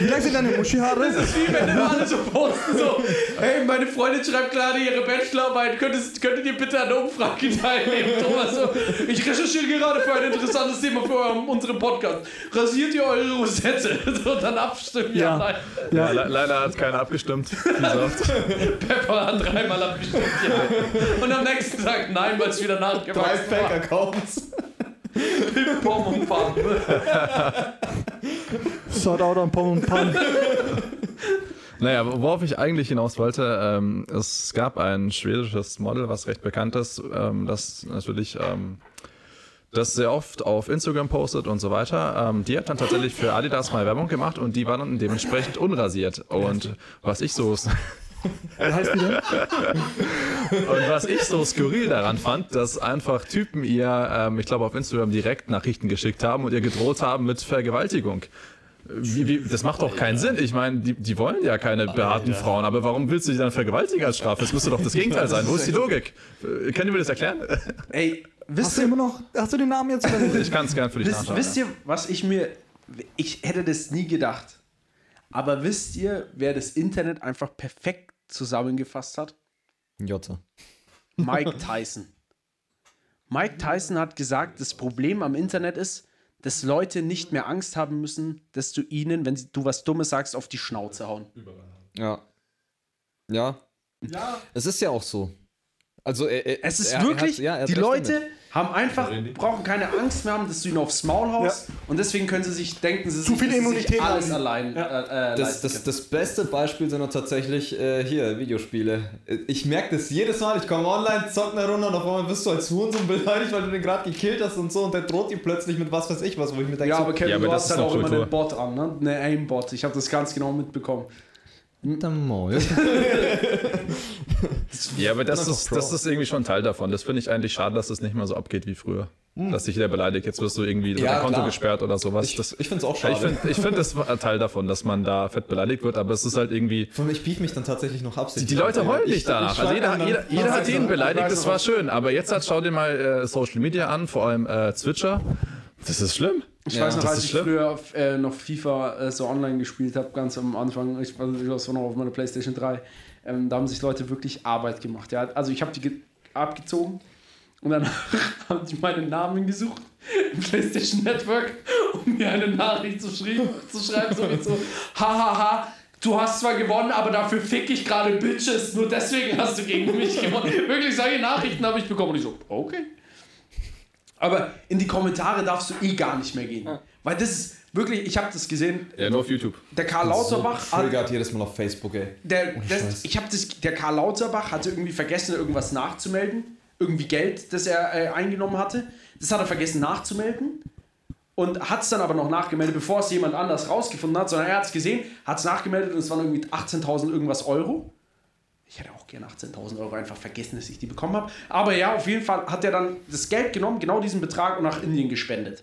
Wie lang sind deine Muschi-Haare? Wie wenn immer alle so posten, so, hey, meine Freundin schreibt gerade ihre Bachelorarbeit, könntet, könntet ihr bitte an der Umfrage teilnehmen? Thomas, so, ich recherchiere gerade für ein interessantes Thema für euren, unseren Podcast. Rasiert ihr eure Rosette? So, dann abstimmen, ja, Ja. nein. ja, le leider hat keiner abgestimmt. Oft. Pepper hat dreimal abgestimmt, ja. Und am nächsten Tag nein, weil es wieder Drei nachgewachsen war. Fake-Accounts. Pim, Pom und Pam. Shoutout an Pom und Pan. Naja, worauf ich eigentlich hinaus wollte, ähm, es gab ein schwedisches Model, was recht bekannt ist, ähm, das natürlich ähm, das sehr oft auf Instagram postet und so weiter. Ähm, die hat dann tatsächlich für Adidas mal Werbung gemacht und die war dann dementsprechend unrasiert. Und was ich so heißt die denn? und was ich so skurril daran fand, dass einfach Typen ihr, ähm, ich glaube auf Instagram direkt Nachrichten geschickt haben und ihr gedroht haben mit Vergewaltigung. Wie, wie, das macht doch keinen Sinn. Ich meine, die, die wollen ja keine behaarten Frauen, aber warum willst du die dann vergewaltigen als Strafe? Das müsste doch das Gegenteil sein. Wo ist die Logik? Können wir das erklären? Ey, wisst Hast du ihr, immer noch, hast du den Namen jetzt? Ich kann es gern für dich wisst, nachschauen. wisst ihr, was ich mir, ich hätte das nie gedacht. Aber wisst ihr, wer das Internet einfach perfekt zusammengefasst hat? Jota. Mike Tyson. Mike Tyson hat gesagt, das Problem am Internet ist, dass Leute nicht mehr Angst haben müssen, dass du ihnen, wenn du was Dummes sagst, auf die Schnauze hauen. Ja. Ja. Ja. Es ist ja auch so. Also er, er, Es ist er, wirklich, er hat, ja, er die Leute damit. Haben einfach, brauchen keine Angst mehr haben, dass du ihnen aufs Maul haust. Und deswegen können sie sich denken, sie Zu viel dass sie Immunität sich alles haben. allein äh, äh, Das, leisten das, das beste Beispiel sind doch tatsächlich äh, hier, Videospiele. Ich merke das jedes Mal, ich komme online, zock eine Runde und auf einmal bist du als Hurensohn beleidigt, weil du den gerade gekillt hast und so und der droht dir plötzlich mit was weiß ich was, wo ich mir denke, Ja, so, aber Kevin, Ja, aber du das hast halt auch immer einen Bot an, ne? Eine Aimbot. Ich habe das ganz genau mitbekommen. Alter Maul. Ja, aber das ist, das ist irgendwie schon Teil davon. Das finde ich eigentlich schade, dass das nicht mehr so abgeht wie früher. Dass dich jeder beleidigt, jetzt wirst du irgendwie Ja, dein Konto klar. gesperrt oder sowas. Ich, Das, ich finde es auch ich schade. finde, ich find, das Teil davon, dass man da fett beleidigt wird, aber es ist halt irgendwie. Allem, ich beef mich dann tatsächlich noch absichtlich. Die Leute heulen Ich- nicht danach. ich Also jeder, dann- jeder, dann- jeder hat dann- jeden beleidigt, das war schön. Aber jetzt hat, schau dir mal äh, Social Media an, vor allem äh, Twitcher. Das ist schlimm. Ich Ja, weiß noch, als ich schlimm. früher äh, noch FIFA äh, so online gespielt habe, ganz am Anfang, ich, also ich war so noch auf meiner Playstation 3, ähm, da haben sich Leute wirklich Arbeit gemacht. Ja? Also ich habe die ge- abgezogen und dann haben die meinen Namen gesucht im PlayStation Network, um mir eine Nachricht zu, schreiben, zu schreiben, so wie so, hahaha, du hast zwar gewonnen, aber dafür fick ich gerade Bitches, nur deswegen hast du gegen mich gewonnen. Wirklich solche Nachrichten habe ich bekommen und ich so, okay. Aber in die Kommentare darfst du eh gar nicht mehr gehen. Weil das ist wirklich, ich habe das gesehen, Ja, nur auf YouTube. der Karl Lauterbach so hat, jedes Mal auf Facebook, ey. der, das, Scheiß. ich habe das, der Karl Lauterbach hatte irgendwie vergessen, irgendwas nachzumelden. Irgendwie Geld, das er äh, eingenommen hatte. Das hat er vergessen nachzumelden. Und hat es dann aber noch nachgemeldet, bevor es jemand anders rausgefunden hat, sondern er hat es gesehen, hat es nachgemeldet und es waren irgendwie 18.000 irgendwas Euro. Ich hätte auch gerne 18.000 Euro einfach vergessen, dass ich die bekommen habe. Aber ja, auf jeden Fall hat er dann das Geld genommen, genau diesen Betrag und nach Indien gespendet.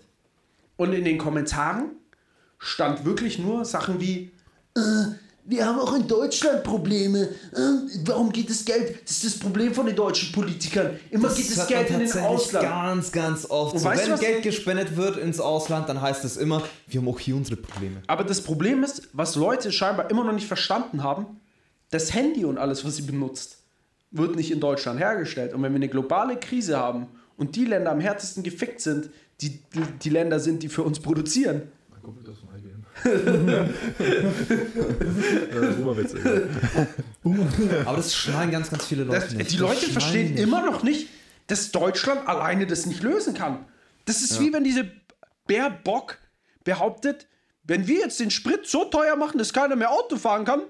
Und in den Kommentaren stand wirklich nur Sachen wie, äh, wir haben auch in Deutschland Probleme. Äh, warum geht das Geld? Das ist das Problem von den deutschen Politikern. Immer geht das Geld in den Ausland. ganz, ganz oft. Und So, weißt wenn Geld gespendet wird ins Ausland, dann heißt es immer, wir haben auch hier unsere Probleme. Aber das Problem ist, was Leute scheinbar immer noch nicht verstanden haben, das Handy und alles, was sie benutzt, wird nicht in Deutschland hergestellt. Und wenn wir eine globale Krise haben und die Länder am härtesten gefickt sind, die, die, die Länder sind, die für uns produzieren, Aber das schneiden ganz, ganz viele Leute Das, nicht. die Leute verstehen nicht. immer noch nicht, dass Deutschland alleine das nicht lösen kann. Das ist wie wenn diese Baerbock behauptet, wenn wir jetzt den Sprit so teuer machen, dass keiner mehr Auto fahren kann,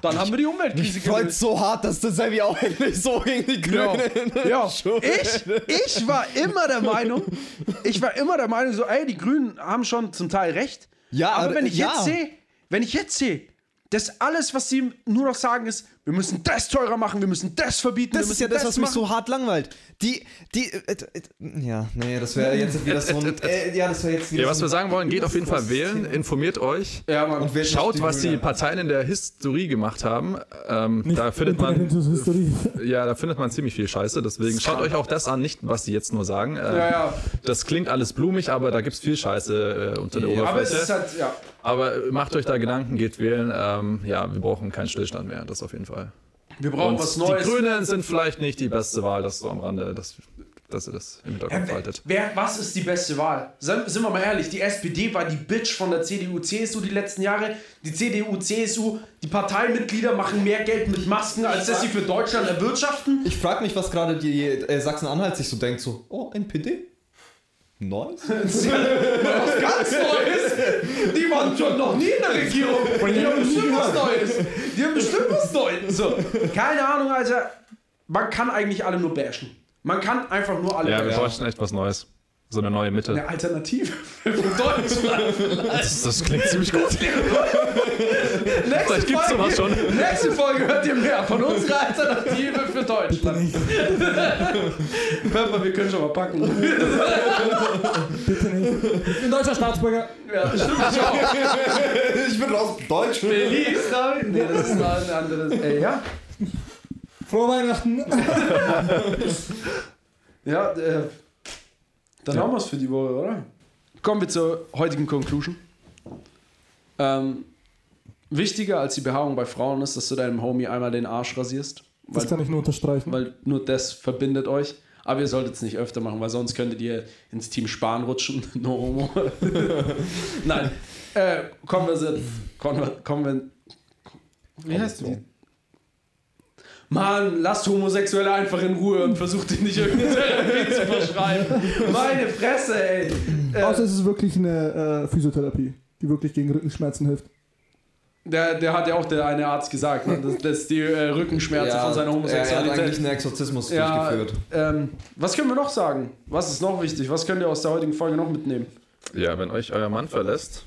dann haben wir die Umweltkrise Mich freut so hart, dass das irgendwie auch endlich so gegen die Ja. Grünen Ja, ich, ich war immer der Meinung, ich war immer der Meinung, so, ey, die Grünen haben schon zum Teil recht. Ja, aber aber- wenn ich ja. jetzt sehe, wenn ich jetzt sehe, dass alles, was sie nur noch sagen, ist, wir müssen das teurer machen, wir müssen das verbieten, wir Das ist ja das, was mich machen. so hart langweilt. Die, die, äh, äh, ja, nee, das wäre jetzt wieder so ein, äh, ja, das wäre jetzt wieder Ja, was so wir sagen wollen, geht auf jeden Fall wählen, Thema. informiert euch. Ja, Mann. Und wählt Schaut, was die. Parteien in der Historie gemacht haben. Ähm, da findet man, Historie. ja, da findet man ziemlich viel Scheiße. Deswegen schaut euch auch das an, nicht was die jetzt nur sagen. Äh, Ja, ja. Das klingt alles blumig, aber da gibt es viel Scheiße äh, unter der Ja, Aber es Oberfläche. ist halt, ja. Aber macht euch da Gedanken, geht wählen. Ähm, ja, wir brauchen keinen Stillstand mehr, das auf jeden Fall. Wir brauchen Und was die Neues. Grünen sind vielleicht nicht die beste Wahl, das so am Rande, dass, dass ihr das im Hinterkopf wer, haltet. wer, was ist die beste Wahl? Sind, sind wir mal ehrlich, die SPD war die Bitch von der CDU, CSU die letzten Jahre. Die CDU, CSU, die Parteimitglieder machen mehr Geld mit Masken, als dass sie für Deutschland erwirtschaften. Ich frage mich, was gerade die äh, Sachsen-Anhalt sich so denkt, so, oh, NPD? Nice. was ganz Neues. Die waren schon noch nie in der Regierung. Die haben bestimmt was Neues. Die haben bestimmt was Neues. So, keine Ahnung, Alter. Man kann eigentlich alle nur bashen. Man kann einfach nur alle Ja, wir bashen. bräuchten echt was Neues. So eine neue Mitte. Eine Alternative für Deutschland. Das, das klingt ziemlich gut. Nächste Vielleicht gibt's sowas schon. Nächste Folge hört ihr mehr von unserer Alternative für Deutschland. Pepper, wir können schon mal packen. Ich bin deutscher Staatsbürger. Ja, stimmt ich auch. ich bin aus Deutsch. Belize, David? Nee, das ist ein anderes. Ey, ja. Frohe Weihnachten. Ja, äh, dann haben wir es für die Woche, oder? Kommen wir zur heutigen Conclusion. Ähm, wichtiger als die Behaarung bei Frauen ist, dass du deinem Homie einmal den Arsch rasierst. Das Weil, kann ich nur unterstreichen. weil nur das verbindet euch. Aber ihr solltet es nicht öfter machen, weil sonst könntet ihr ins Team Spahn rutschen. No homo. Nein. Äh, kommen wir, so- kommen wir, kommen wir. Wie heißt die? Mann, lasst Homosexuelle einfach in Ruhe und versucht ihnen nicht irgendeine Therapie zu verschreiben. Meine Fresse, ey. Äh, Außer es ist wirklich eine äh, Physiotherapie, die wirklich gegen Rückenschmerzen hilft. der, der hat ja auch der eine Arzt gesagt, ne, dass, dass die äh, Rückenschmerzen von seiner Er hat eigentlich Homosexualität. einen Exorzismus Ja, durchgeführt. ähm, was können wir noch sagen? Was ist noch wichtig? Was könnt ihr aus der heutigen Folge noch mitnehmen? Ja, wenn euch euer Mann verlässt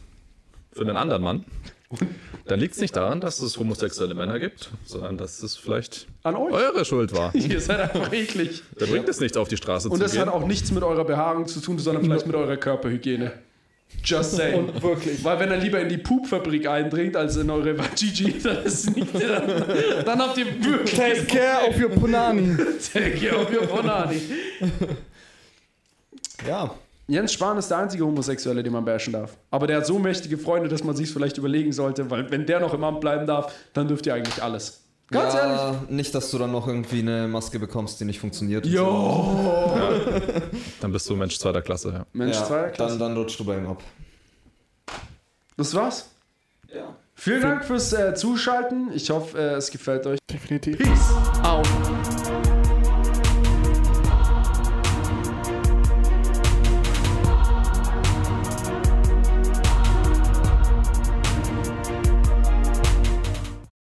für einen anderen Mann, dann liegt es nicht daran, dass es homosexuelle Männer gibt, sondern dass es vielleicht An euch. eure Schuld war. Ihr seid einfach eklig. Da bringt es nicht auf die Straße Und zu das gehen. hat auch nichts mit eurer Behaarung zu tun, sondern vielleicht mit eurer Körperhygiene. Just saying. Und wirklich. Weil wenn er lieber in die Pupfabrik eindringt als in eure Vajiji, dann ist nicht dann, dann habt ihr wirklich Take care of your Punani. Take auf your Bonani. Ja. Jens Spahn ist der einzige Homosexuelle, den man bashen darf. Aber der hat so mächtige Freunde, dass man sich vielleicht überlegen sollte, weil wenn der noch im Amt bleiben darf, dann dürft ihr eigentlich alles. Ganz ehrlich. ja, nicht, dass du dann noch irgendwie eine Maske bekommst, die nicht funktioniert. Jo! Dann bist du Mensch zweiter Klasse. Ja. Mensch, ja, zwei, klasse. dann, dann rutscht du bei ihm ab. Das war's. Ja. Vielen Dank fürs äh, Zuschalten. Ich hoffe, äh, es gefällt euch. Definitiv. Peace out.